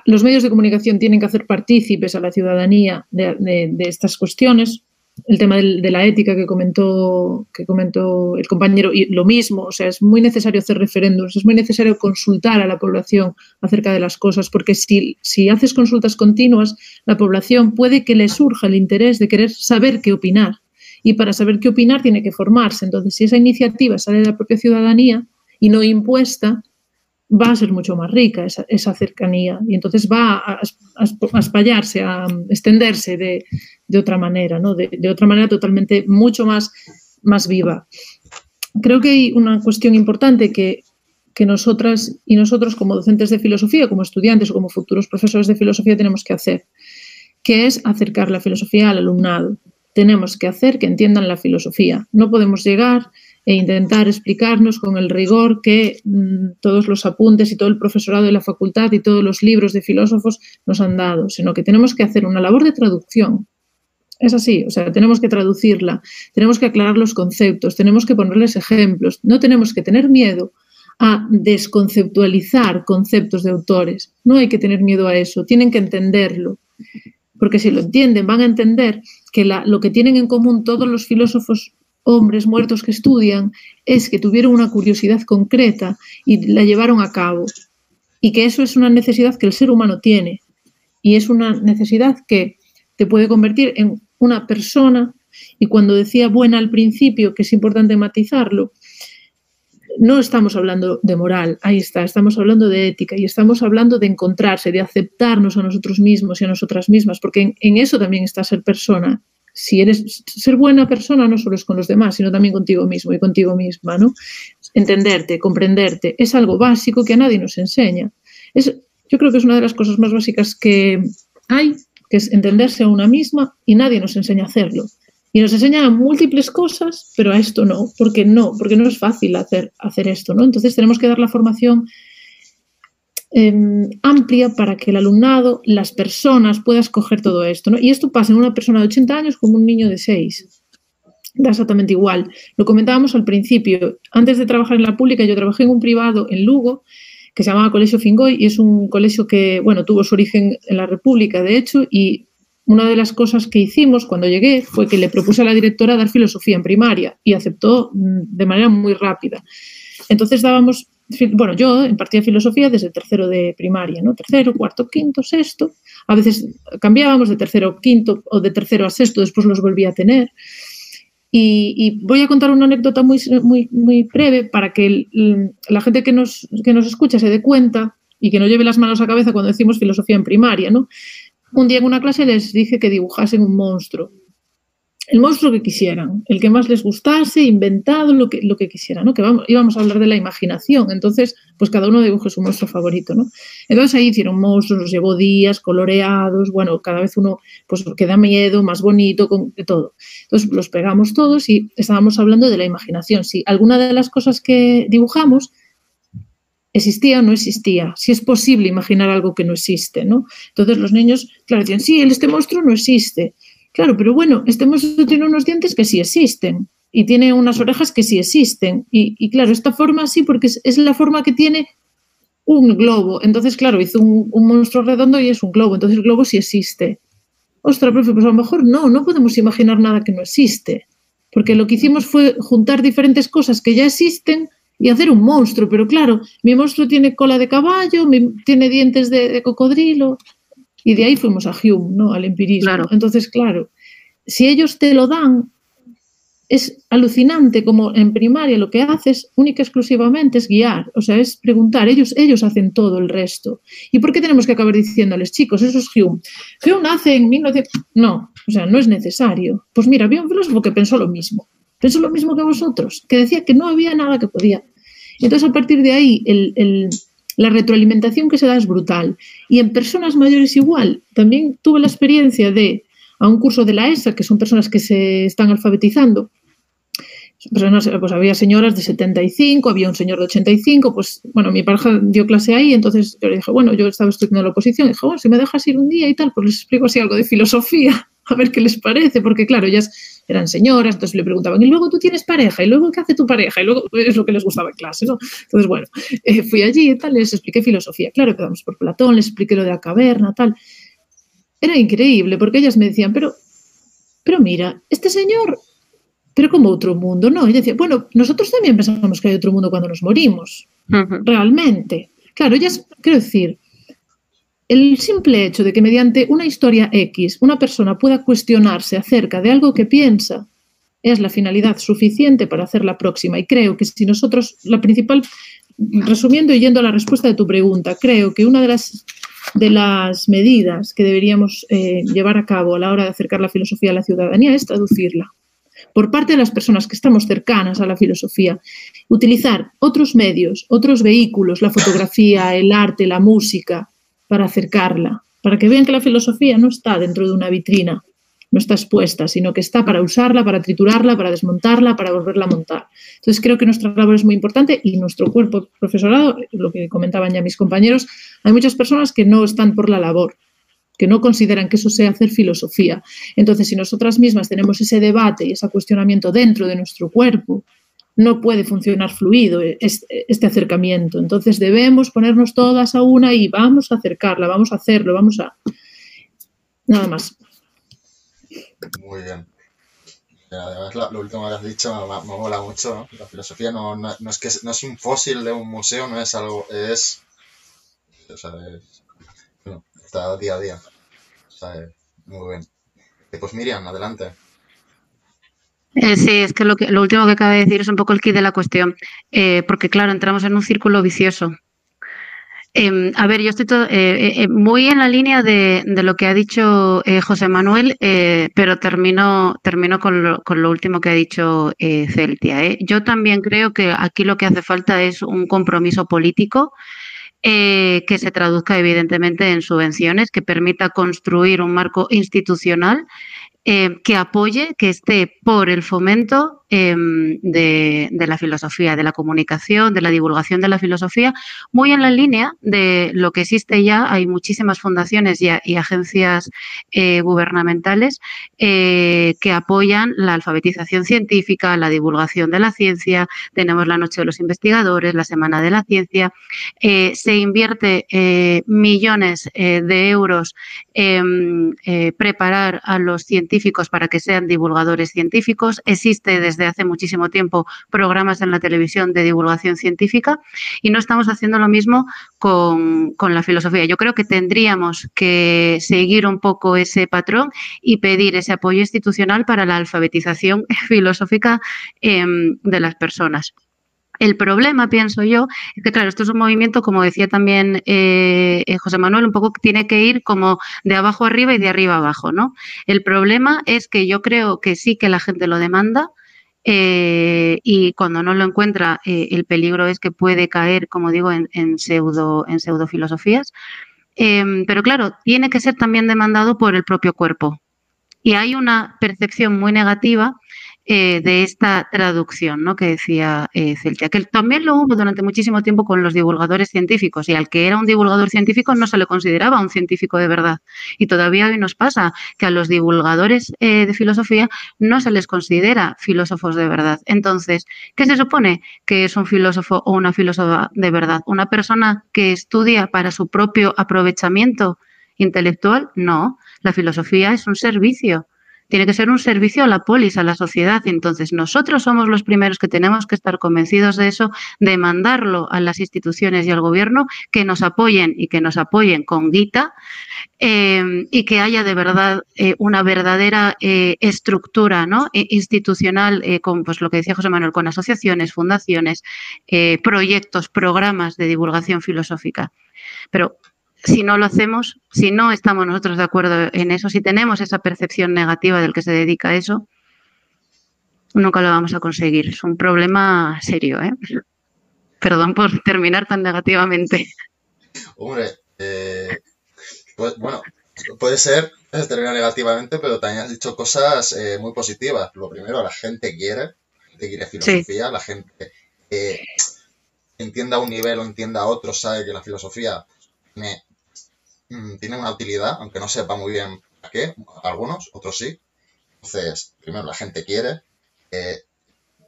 Los medios de comunicación tienen que hacer partícipes a la ciudadanía de estas cuestiones el tema de la ética que comentó, que comentó el compañero, y lo mismo, o sea, es muy necesario hacer referéndums, es muy necesario consultar a la población acerca de las cosas, porque si, si haces consultas continuas, la población puede que le surja el interés de querer saber qué opinar. Y para saber qué opinar tiene que formarse. Entonces, si esa iniciativa sale de la propia ciudadanía y no impuesta, va a ser mucho más rica esa, cercanía y entonces va a, a, espallarse, a extenderse de, de otra manera, ¿no? De, de, otra manera totalmente mucho más, más viva. Creo que hay una cuestión importante que, que nosotras y nosotros como docentes de filosofía, como estudiantes o como futuros profesores de filosofía tenemos que hacer, que es acercar la filosofía al alumnado. Tenemos que hacer que entiendan la filosofía. No podemos llegar e intentar explicarnos con el rigor que mm, todos los apuntes y todo el profesorado de la facultad y todos los libros de filósofos nos han dado, sino que tenemos que hacer una labor de traducción. Es así, o sea, tenemos que traducirla, tenemos que aclarar los conceptos, tenemos que ponerles ejemplos, no tenemos que tener miedo a desconceptualizar conceptos de autores, no hay que tener miedo a eso, tienen que entenderlo, porque si lo entienden van a entender que lo que tienen en común todos los filósofos hombres muertos que estudian es que tuvieron una curiosidad concreta y la llevaron a cabo. Y que eso es una necesidad que el ser humano tiene. Y es una necesidad que te puede convertir en una persona. Y cuando decía buena al principio, que es importante matizarlo, no estamos hablando de moral, ahí está, estamos hablando de ética y estamos hablando de encontrarse, de aceptarnos a nosotros mismos y a nosotras mismas, porque en, eso también está ser persona si eres ser buena persona no solo es con los demás, sino también contigo mismo y contigo misma, ¿no? Entenderte, comprenderte, es algo básico que a nadie nos enseña. Es, yo creo que es una de las cosas más básicas que hay, que es entenderse a una misma y nadie nos enseña a hacerlo. Y nos enseña múltiples cosas, pero a esto no, porque no, porque no es fácil hacer, hacer esto, ¿no? Entonces tenemos que dar la formación eh, amplia para que el alumnado, las personas, pueda escoger todo esto. ¿no? Y esto pasa en una persona de 80 años como un niño de 6. Da exactamente igual. Lo comentábamos al principio. Antes de trabajar en la pública, yo trabajé en un privado en Lugo que se llamaba Colegio Fingoy y es un colegio que, bueno, tuvo su origen en la República, de hecho, y una de las cosas que hicimos cuando llegué fue que le propuse a la directora dar filosofía en primaria y aceptó mm, de manera muy rápida. Entonces dábamos, bueno, yo impartía filosofía desde tercero de primaria, ¿no? Tercero, cuarto, quinto, sexto. A veces cambiábamos de tercero quinto o de tercero a sexto, después los volví a tener. Y, y voy a contar una anécdota muy, muy, muy breve para que la gente que nos, que nos escucha se dé cuenta y que no lleve las manos a cabeza cuando decimos filosofía en primaria, ¿no? Un día en una clase les dije que dibujasen un monstruo. El monstruo que quisieran, el que más les gustase, inventado, lo que, lo que quisieran, ¿no? Que vamos, íbamos a hablar de la imaginación. Entonces, pues cada uno dibuje su monstruo favorito, ¿no? Entonces ahí hicieron monstruos, los llevó días, coloreados, bueno, cada vez uno, pues que da miedo, más bonito, con, de todo. Entonces los pegamos todos y estábamos hablando de la imaginación. Si alguna de las cosas que dibujamos existía o no existía, si es posible imaginar algo que no existe, ¿no? Entonces los niños, claro, decían, sí, este monstruo no existe. Claro, pero bueno, este monstruo tiene unos dientes que sí existen y tiene unas orejas que sí existen. Y, y claro, esta forma sí, porque es, la forma que tiene un globo. Entonces, claro, hizo un, monstruo redondo y es un globo. Entonces el globo sí existe. Ostras, profe, pues a lo mejor no, no podemos imaginar nada que no existe. Porque lo que hicimos fue juntar diferentes cosas que ya existen y hacer un monstruo. Pero claro, mi monstruo tiene cola de caballo, tiene dientes de cocodrilo. Y de ahí fuimos a Hume, ¿no? Al empirismo. Claro. Entonces, claro, si ellos te lo dan, es alucinante como en primaria lo que haces única y exclusivamente es guiar, o sea, es preguntar, ellos, ellos hacen todo el resto. ¿Y por qué tenemos que acabar diciéndoles, chicos, eso es Hume? Hume nace en 1900... No, o sea, no es necesario. Pues mira, había un filósofo que pensó lo mismo, pensó lo mismo que vosotros, que decía que no había nada que podía. Entonces, a partir de ahí, el, el- la retroalimentación que se da es brutal. Y en personas mayores igual. También tuve la experiencia de, a un curso de la ESA, que son personas que se están alfabetizando, personas, pues había señoras de 75, había un señor de 85, pues bueno, mi pareja dio clase ahí, entonces yo le dije, bueno, yo estaba estudiando la oposición, y dije, bueno, si me dejas ir un día y tal, pues les explico así algo de filosofía, a ver qué les parece, porque claro, ellas eran señoras, entonces le preguntaban, y luego tú tienes pareja, y luego qué hace tu pareja, y luego es lo que les gustaba en clase, ¿no? Entonces, bueno, eh, fui allí y tal, les expliqué filosofía, claro, empezamos por Platón, les expliqué lo de la caverna, tal. Era increíble, porque ellas me decían, pero, pero mira, este señor pero como otro mundo, ¿no? Y decía, bueno, nosotros también pensamos que hay otro mundo cuando nos morimos, realmente. Claro, ya es, quiero decir, el simple hecho de que mediante una historia X una persona pueda cuestionarse acerca de algo que piensa es la finalidad suficiente para hacer la próxima. Y creo que si nosotros, la principal, resumiendo y yendo a la respuesta de tu pregunta, creo que una de las, de las medidas que deberíamos eh, llevar a cabo a la hora de acercar la filosofía a la ciudadanía es traducirla por parte de las personas que estamos cercanas a la filosofía, utilizar otros medios, otros vehículos, la fotografía, el arte, la música, para acercarla, para que vean que la filosofía no está dentro de una vitrina, no está expuesta, sino que está para usarla, para triturarla, para desmontarla, para volverla a montar. Entonces creo que nuestra labor es muy importante y nuestro cuerpo profesorado, lo que comentaban ya mis compañeros, hay muchas personas que no están por la labor, que no consideran que eso sea hacer filosofía. Entonces, si nosotras mismas tenemos ese debate y ese cuestionamiento dentro de nuestro cuerpo, no puede funcionar fluido este, este, acercamiento. Entonces, debemos ponernos todas a una y vamos a acercarla, vamos a hacerlo, vamos a... Nada más. Muy bien. Además, lo, último que has dicho me, me mola mucho, ¿no? La filosofía no, no, es que no es un fósil de un museo, no es algo, es... O está día a día. O sea, muy bien. Pues Miriam, adelante. Eh, sí, es que lo, que lo último que acaba de decir es un poco el kit de la cuestión, eh, porque claro, entramos en un círculo vicioso. Eh, a ver, yo estoy todo, eh, muy en la línea de, de lo que ha dicho eh, José Manuel, eh, pero termino, termino con, lo, con lo último que ha dicho eh, Celtia. ¿eh? Yo también creo que aquí lo que hace falta es un compromiso político eh, que se traduzca evidentemente en subvenciones, que permita construir un marco institucional eh, que apoye, que esté por el fomento eh, de, la filosofía, de la comunicación, de la divulgación de la filosofía, muy en la línea de lo que existe ya. Hay muchísimas fundaciones y, y agencias eh, gubernamentales eh, que apoyan la alfabetización científica, la divulgación de la ciencia. Tenemos la Noche de los Investigadores, la Semana de la Ciencia. Eh, se invierte millones de euros en preparar a los científicos para que sean divulgadores científicos. Existe desde hace muchísimo tiempo programas en la televisión de divulgación científica y no estamos haciendo lo mismo con, con la filosofía. Yo creo que tendríamos que seguir un poco ese patrón y pedir ese apoyo institucional para la alfabetización filosófica eh, de las personas. El problema, pienso yo, es que, claro, esto es un movimiento, como decía también eh, José Manuel, un poco tiene que ir como de abajo arriba y de arriba abajo, ¿no? El problema es que yo creo que sí que la gente lo demanda, eh, y cuando no lo encuentra, eh, el peligro es que puede caer, como digo, en, en pseudo, en pseudofilosofías. Eh, pero claro, tiene que ser también demandado por el propio cuerpo. Y hay una percepción muy negativa eh, de esta traducción ¿no? que decía eh, Celtia, que también lo hubo durante muchísimo tiempo con los divulgadores científicos y al que era un divulgador científico no se le consideraba un científico de verdad. Y todavía hoy nos pasa que a los divulgadores eh, de filosofía no se les considera filósofos de verdad. Entonces, ¿qué se supone que es un filósofo o una filósofa de verdad? ¿Una persona que estudia para su propio aprovechamiento intelectual? No, la filosofía es un servicio tiene que ser un servicio a la polis, a la sociedad. Entonces, nosotros somos los primeros que tenemos que estar convencidos de eso, de mandarlo a las instituciones y al gobierno que nos apoyen y que nos apoyen con guita eh, y que haya de verdad eh, una verdadera eh, estructura ¿no? institucional con pues, lo que decía José Manuel, con asociaciones, fundaciones, proyectos, programas de divulgación filosófica. Pero si no lo hacemos, si no estamos nosotros de acuerdo en eso, si tenemos esa percepción negativa del que se dedica a eso, nunca lo vamos a conseguir. Es un problema serio, ¿eh? Perdón por terminar tan negativamente. Hombre, eh, pues, bueno, puede ser terminar negativamente, pero también has dicho cosas eh, muy positivas. Lo primero, la gente quiere, la gente quiere filosofía, sí. la gente eh, entienda un nivel o entienda otro, sabe que la filosofía tiene mmm, tiene una utilidad, aunque no sepa muy bien a qué, algunos, otros sí. Entonces, primero la gente quiere. Eh,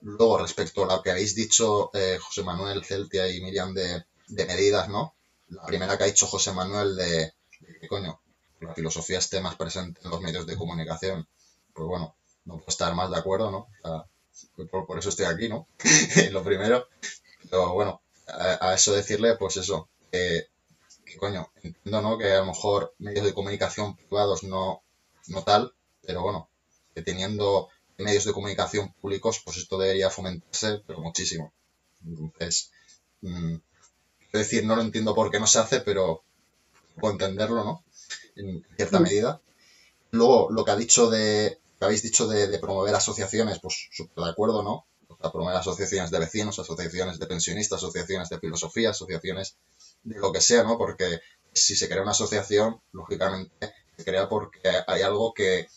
luego, respecto a lo que habéis dicho eh, José Manuel, Celtia y Miriam de, de, medidas, ¿no? La primera que ha dicho José Manuel de, de coño, la filosofía esté más presente en los medios de comunicación. Pues bueno, no puedo estar más de acuerdo, ¿no? Sea, por, por, eso estoy aquí, ¿no? lo primero. Pero bueno, a, a, eso decirle, pues eso, eh, que coño, entiendo, ¿no? Que a lo mejor medios de comunicación privados no, no tal, pero bueno, que teniendo medios de comunicación públicos, pues esto debería fomentarse, pero muchísimo. Entonces, mmm, quiero decir, no lo entiendo por qué no se hace, pero puedo entenderlo, ¿no? En cierta medida. Luego, lo que ha dicho de, que habéis dicho de, de promover asociaciones, pues súper de acuerdo, ¿no? O sea, promover asociaciones de vecinos, asociaciones de pensionistas, asociaciones de filosofía, asociaciones de lo que sea, ¿no? Porque si se crea una asociación, lógicamente se crea porque hay algo que,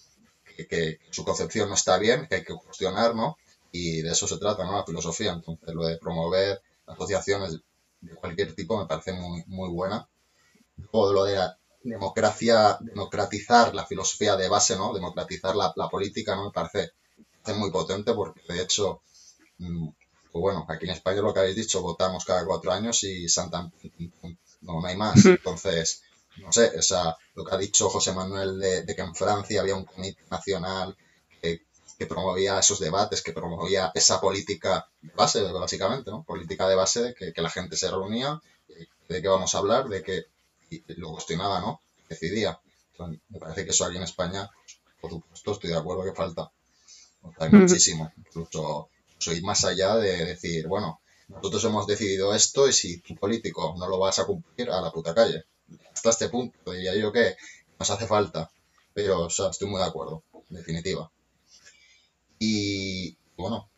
que, su concepción no está bien, que hay que cuestionar, ¿no? Y de eso se trata, ¿no? La filosofía. Entonces, lo de promover asociaciones de cualquier tipo me parece muy, muy buena. Luego, lo de democratizar la filosofía de base, ¿no? Democratizar la, la política, ¿no? Me parece, muy potente porque, de hecho, mmm, pues bueno, aquí en España lo que habéis dicho, votamos cada cuatro años y Santa no, no hay más. Entonces, no sé, o sea, lo que ha dicho José Manuel de, de que en Francia había un comité nacional que, que, promovía esos debates, que promovía esa política de base, básicamente, ¿no? Política de base de que, que la gente se reunía, de qué vamos a hablar, de que y lo cuestionaba, ¿no? Decidía. Entonces, me parece que eso aquí en España, por supuesto, estoy de acuerdo que falta. O sea, hay muchísimo. Incluso soy más allá de decir, bueno, nosotros hemos decidido esto y si tu político no lo vas a cumplir, a la puta calle. Hasta este punto, diría yo que nos hace falta. Pero, o sea, estoy muy de acuerdo, en definitiva. Y, bueno,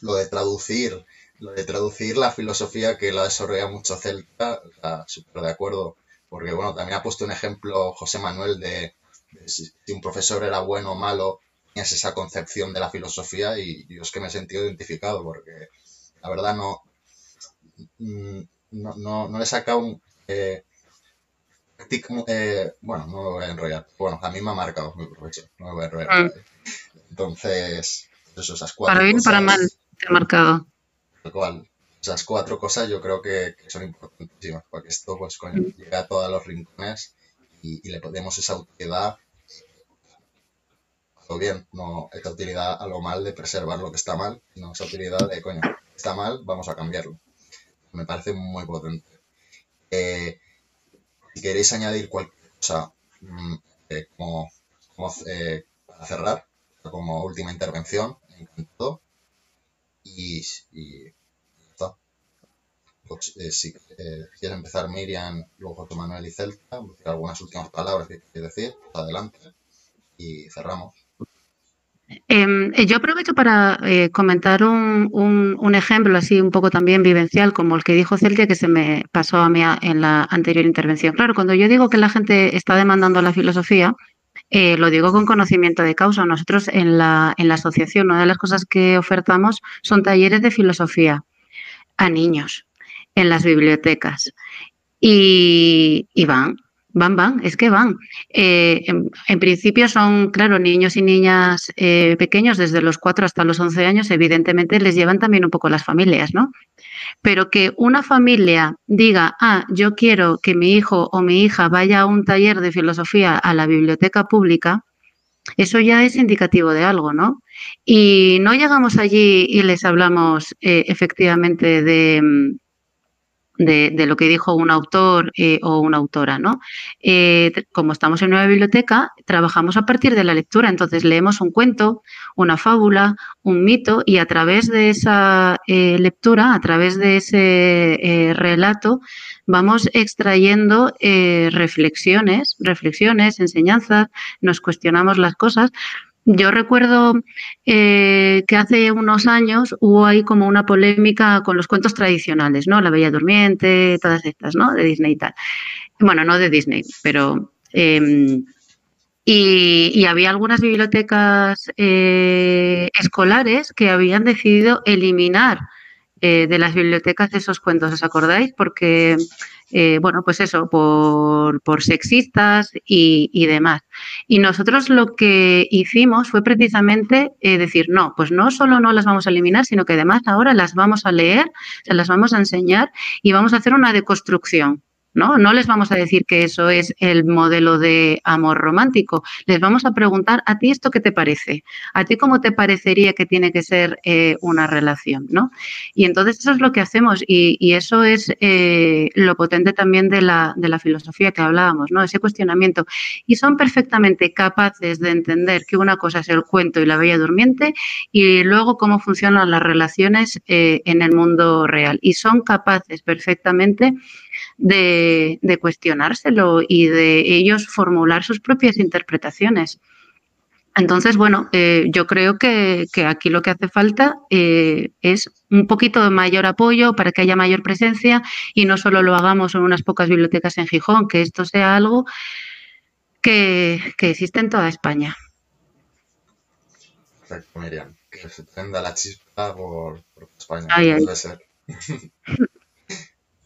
lo de traducir, lo de traducir la filosofía que la desarrolla mucho Celta, o súper de acuerdo. Porque, bueno, también ha puesto un ejemplo José Manuel de, si un profesor era bueno o malo, tenías esa concepción de la filosofía y yo es que me he sentido identificado porque la verdad no, mm, no, no, no le he sacado un... eh, eh, bueno, no me voy a enrollar. Bueno, a mí me ha marcado mi profesor, no me voy a enrollar. Mm. Entonces, eso, esas cuatro Para bien o para cosas, mal, te ha marcado. tal cual. Esas cuatro cosas yo creo que, que son importantísimas, porque esto pues coño, llega a todos los rincones y, y le demos esa utilidad o bien, no esa utilidad a lo mal de preservar lo que está mal, sino esa utilidad de, coño, está mal, vamos a cambiarlo. Me parece muy potente. Eh, si queréis añadir cualquier cosa mm, eh, como, como, eh, para cerrar, como última intervención, encantado. Y, y está. Pues, eh, si eh, quieres empezar Miriam, luego José Manuel y Celta, algunas últimas palabras que quieres decir, pues adelante. Y cerramos. Em, eh, yo aprovecho para eh, comentar un, ejemplo así un poco también vivencial, como el que dijo Celtia, que se me pasó a mí a- en la anterior intervención. Claro, cuando yo digo que la gente está demandando la filosofía, eh, lo digo con conocimiento de causa. Nosotros en la, en la asociación, una de las cosas que ofertamos son talleres de filosofía a niños en las bibliotecas. Y van, van, van, es que van. Eh, en, principio son, claro, niños y niñas eh, pequeños, desde los 4 hasta los 11 años, evidentemente les llevan también un poco las familias, ¿no? Pero que una familia diga, ah, yo quiero que mi hijo o mi hija vaya a un taller de filosofía a la biblioteca pública, eso ya es indicativo de algo, ¿no? Y no llegamos allí y les hablamos eh, efectivamente de, mm, de, lo que dijo un autor eh, o una autora, ¿no? Eh, como estamos en una biblioteca, trabajamos a partir de la lectura, entonces leemos un cuento, una fábula, un mito y a través de esa eh, lectura, a través de ese relato, vamos extrayendo reflexiones, reflexiones, enseñanzas, nos cuestionamos las cosas. Yo recuerdo eh, que hace unos años hubo ahí como una polémica con los cuentos tradicionales, ¿no? La Bella Durmiente, todas estas, ¿no? De Disney y tal. Bueno, no de Disney, pero... y, y había algunas bibliotecas eh, escolares que habían decidido eliminar eh, de las bibliotecas esos cuentos, ¿os acordáis? Porque, eh, bueno, pues eso, por, por sexistas y, y demás. Y nosotros lo que hicimos fue precisamente eh, decir, no, pues no solo no las vamos a eliminar, sino que además ahora las vamos a leer, se las vamos a enseñar y vamos a hacer una deconstrucción. ¿No? no les vamos a decir que eso es el modelo de amor romántico. Les vamos a preguntar a ti esto qué te parece, a ti cómo te parecería que tiene que ser eh, una relación, ¿no? Y entonces eso es lo que hacemos y, eso es eh, lo potente también de la, de la filosofía que hablábamos, ¿no? Ese cuestionamiento. Y son perfectamente capaces de entender que una cosa es el cuento y la bella durmiente y luego cómo funcionan las relaciones eh, en el mundo real. Y son capaces perfectamente de, de cuestionárselo y de ellos formular sus propias interpretaciones. Entonces, bueno, eh, yo creo que, que aquí lo que hace falta eh, es un poquito de mayor apoyo para que haya mayor presencia y no solo lo hagamos en unas pocas bibliotecas en Gijón, que esto sea algo que, que existe en toda España. Perfecto, Miriam. Que se prenda la chispa por, por España. Ay, ay. Ser.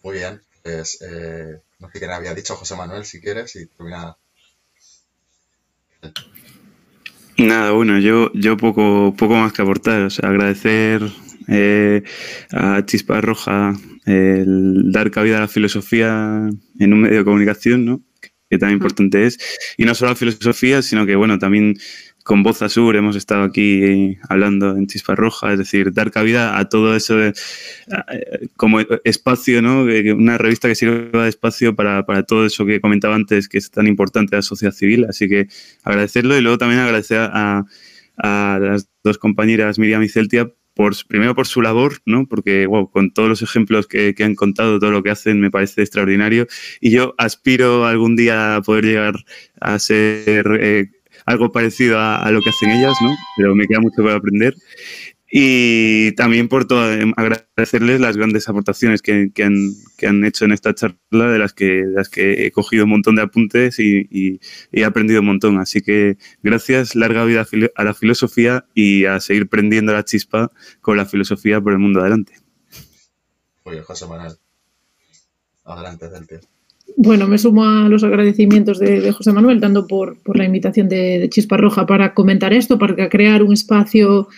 Muy bien. Pues eh, no sé quién había dicho, José Manuel, si quieres, y termina. Nada, bueno, yo, yo poco, poco más que aportar. O sea, agradecer eh, a Chispa Roja el dar cabida a la filosofía en un medio de comunicación, ¿no? Que tan importante es. Y no solo la filosofía, sino que, bueno, también con Voz Azul hemos estado aquí hablando en Chispa Roja, es decir, dar cabida a todo eso de, eh, como espacio, ¿no? Una revista que sirva de espacio para, para todo eso que comentaba antes, que es tan importante la sociedad civil. Así que agradecerlo y luego también agradecer a, a las dos compañeras Miriam y Celtia por, primero por su labor, ¿no? Porque, wow, con todos los ejemplos que, que han contado, todo lo que hacen me parece extraordinario. Y yo aspiro algún día a poder llegar a ser eh, algo parecido a, a lo que hacen ellas, ¿no? Pero me queda mucho por aprender. Y también por todo, em, agradecerles las grandes aportaciones que, que, han, que han hecho en esta charla, de las que, de las que he cogido un montón de apuntes y, y- y he aprendido un montón. Así que gracias, larga vida a la filosofía y a seguir prendiendo la chispa con la filosofía por el mundo adelante. Oye, José Manuel. Adelante, Celtia. Bueno, me sumo a los agradecimientos de, José Manuel, tanto por, por la invitación de, de Chispa Roja para comentar esto, para crear un espacio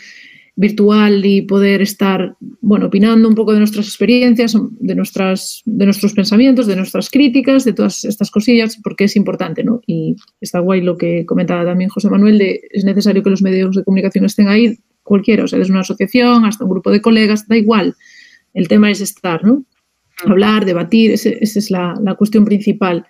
virtual y poder estar, bueno, opinando un poco de nuestras experiencias, de, nuestras, de nuestros pensamientos, de nuestras críticas, de todas estas cosillas, porque es importante, ¿no? Y está guay lo que comentaba también José Manuel, de es necesario que los medios de comunicación estén ahí, cualquiera, o sea, desde una asociación hasta un grupo de colegas, da igual. El tema es estar, ¿no? Hablar, debatir, ese- esa es la, la cuestión principal.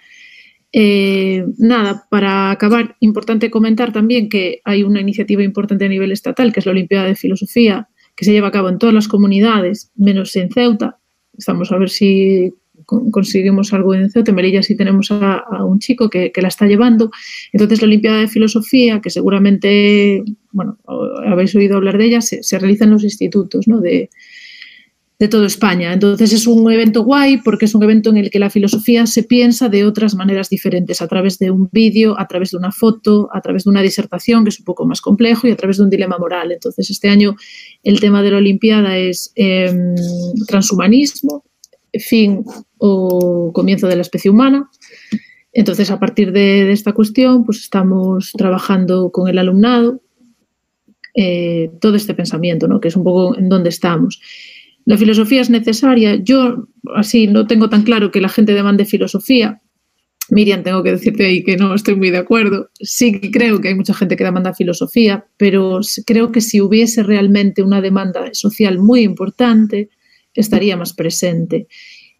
Eh, nada, para acabar, importante comentar también que hay una iniciativa importante a nivel estatal, que es la Olimpiada de Filosofía, que se lleva a cabo en todas las comunidades, menos en Ceuta. Estamos a ver si con- conseguimos algo en Ceuta. En Melilla sí tenemos a, a un chico que, que la está llevando. Entonces, la Olimpiada de Filosofía, que seguramente, bueno, habéis oído hablar de ella, se, se realiza en los institutos, ¿no? De, de toda España. Entonces es un evento guay porque es un evento en el que la filosofía se piensa de otras maneras diferentes, a través de un vídeo, a través de una foto, a través de una disertación, que es un poco más complejo, y a través de un dilema moral. Entonces este año el tema de la Olimpiada es eh, transhumanismo, fin o comienzo de la especie humana. Entonces, a partir de, esta cuestión, pues estamos trabajando con el alumnado eh, todo este pensamiento, ¿no? que es un poco en dónde estamos. La filosofía es necesaria. Yo, así, no tengo tan claro que la gente demande filosofía. Miriam, tengo que decirte ahí que no estoy muy de acuerdo. Sí creo que hay mucha gente que demanda filosofía, pero creo que si hubiese realmente una demanda social muy importante, estaría más presente.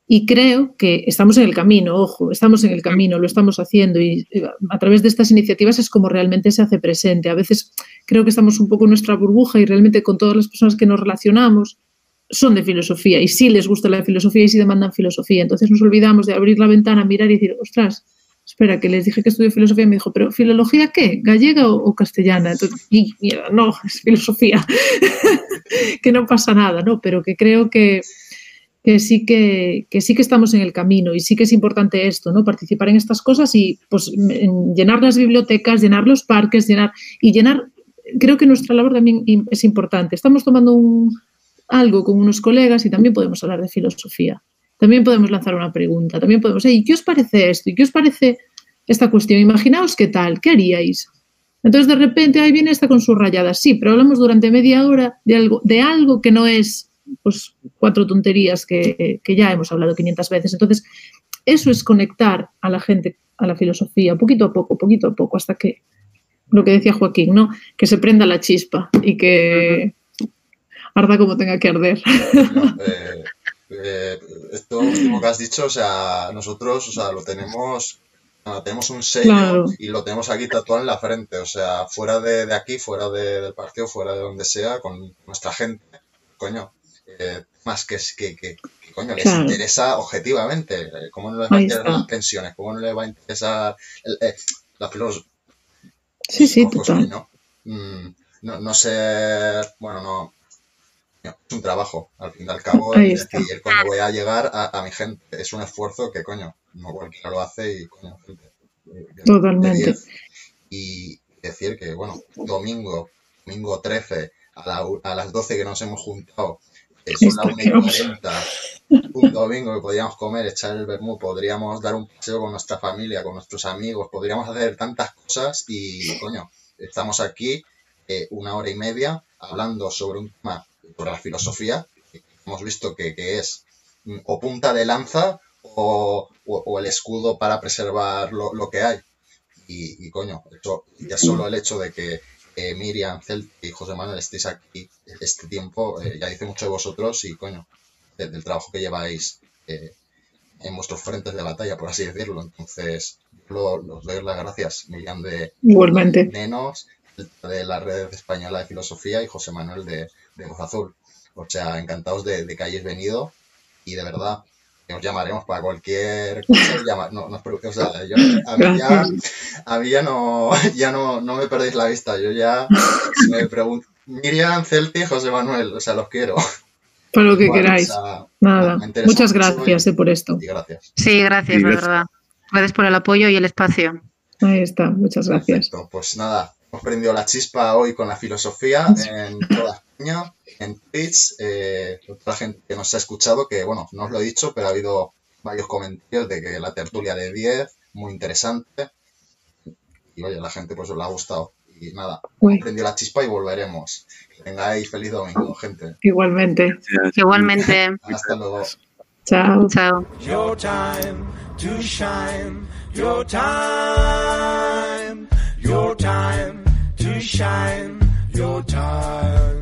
Y creo que estamos en el camino, ojo, estamos en el camino, lo estamos haciendo y eh, a través de estas iniciativas es como realmente se hace presente. A veces creo que estamos un poco en nuestra burbuja y realmente con todas las personas que nos relacionamos son de filosofía y sí les gusta la filosofía y sí demandan filosofía. Entonces nos olvidamos de abrir la ventana, mirar y decir, ostras, espera, que les dije que estudio filosofía y me dijo, pero ¿filología qué? ¿Gallega o, castellana? Entonces, y, mierda, no, es filosofía. que no pasa nada, ¿no? Pero que creo que, que sí que, que sí que estamos en el camino y sí que es importante esto, ¿no? Participar en estas cosas y pues en llenar las bibliotecas, llenar los parques, llenar y llenar. Creo que nuestra labor también es importante. Estamos tomando un, algo con unos colegas y también podemos hablar de filosofía. También podemos lanzar una pregunta. También podemos, hey, ¿qué os parece esto? ¿Y qué os parece esta cuestión? Imaginaos qué tal, ¿qué haríais? Entonces de repente ahí viene esta con sus rayadas. Sí, pero hablamos durante media hora de algo, de algo que no es pues cuatro tonterías que, que ya hemos hablado 500 veces. Entonces, eso es conectar a la gente a la filosofía, poquito a poco, poquito a poco, hasta que, lo que decía Joaquín, ¿no? Que se prenda la chispa y que arda como tenga que arder. No, eh, eh, esto último que has dicho, o sea, nosotros, o sea, lo tenemos, tenemos un sello Claro. y lo tenemos aquí tatuado en la frente, o sea, fuera de, de aquí, fuera de- del partido, fuera de donde sea, con nuestra gente, coño, eh, más que, que, que, que, coño, les Claro. interesa objetivamente, ¿cómo no les va a interesar las pensiones? ¿Cómo no les va a interesar el- eh, la filosofía? Sí, sí, total. coño, mm, no, no sé, bueno, no, no, es un trabajo, al fin y al cabo, Ahí está. decir, voy a llegar a, a mi gente, es un esfuerzo que, coño, no cualquiera lo hace y, coño, gente, eh, Totalmente. 10. Y decir que, bueno, domingo, domingo 13, a, la a las 12 que nos hemos juntado, son las Está 1 y que vamos. 40, un domingo que podríamos comer, echar el vermú, podríamos dar un paseo con nuestra familia, con nuestros amigos, podríamos hacer tantas cosas y, coño, estamos aquí eh, una hora y media hablando sobre un tema, la filosofía, que hemos visto que, que es mm, o punta de lanza o, o- o el escudo para preservar lo, lo que hay. Y, y, coño, eso, ya solo el hecho de que eh, Miriam, Celti y José Manuel estéis aquí este tiempo, eh, ya dice mucho de vosotros y, coño, de- del trabajo que lleváis eh, en vuestros frentes de batalla, por así decirlo. Entonces, lo, os doy las gracias, Miriam de Igualmente. Nenos, de la Red Española de Filosofía y José Manuel de, de Voz Azul. O sea, encantados de, de que hayáis venido y de verdad que os llamaremos para cualquier cosa. os llama- no, no os preocupéis, o sea, yo- a mí ya, Gracias. a mí ya no, ya no, no me perdéis la vista. Yo ya, me pregun- Miriam, Celti, José Manuel, o sea, los quiero. Para lo que queráis. o sea, Nada. Muchas gracias y- eh, por esto. Y gracias. Sí, gracias, de verdad. Gracias por el apoyo y el espacio. Ahí está. Muchas gracias. Perfecto, pues nada, hemos prendido la chispa hoy con la filosofía en toda España, en Twitch, eh, toda la gente que nos ha escuchado, que bueno, no os lo he dicho, pero ha habido varios comentarios de que la tertulia de 10, muy interesante, y oye, la gente pues os le ha gustado. Y nada, Uy, hemos prendido la chispa y volveremos. Que tengáis feliz domingo, gente. igualmente. Igualmente. Hasta luego. Chao. Chao. Your time to shine. Your time shine your time.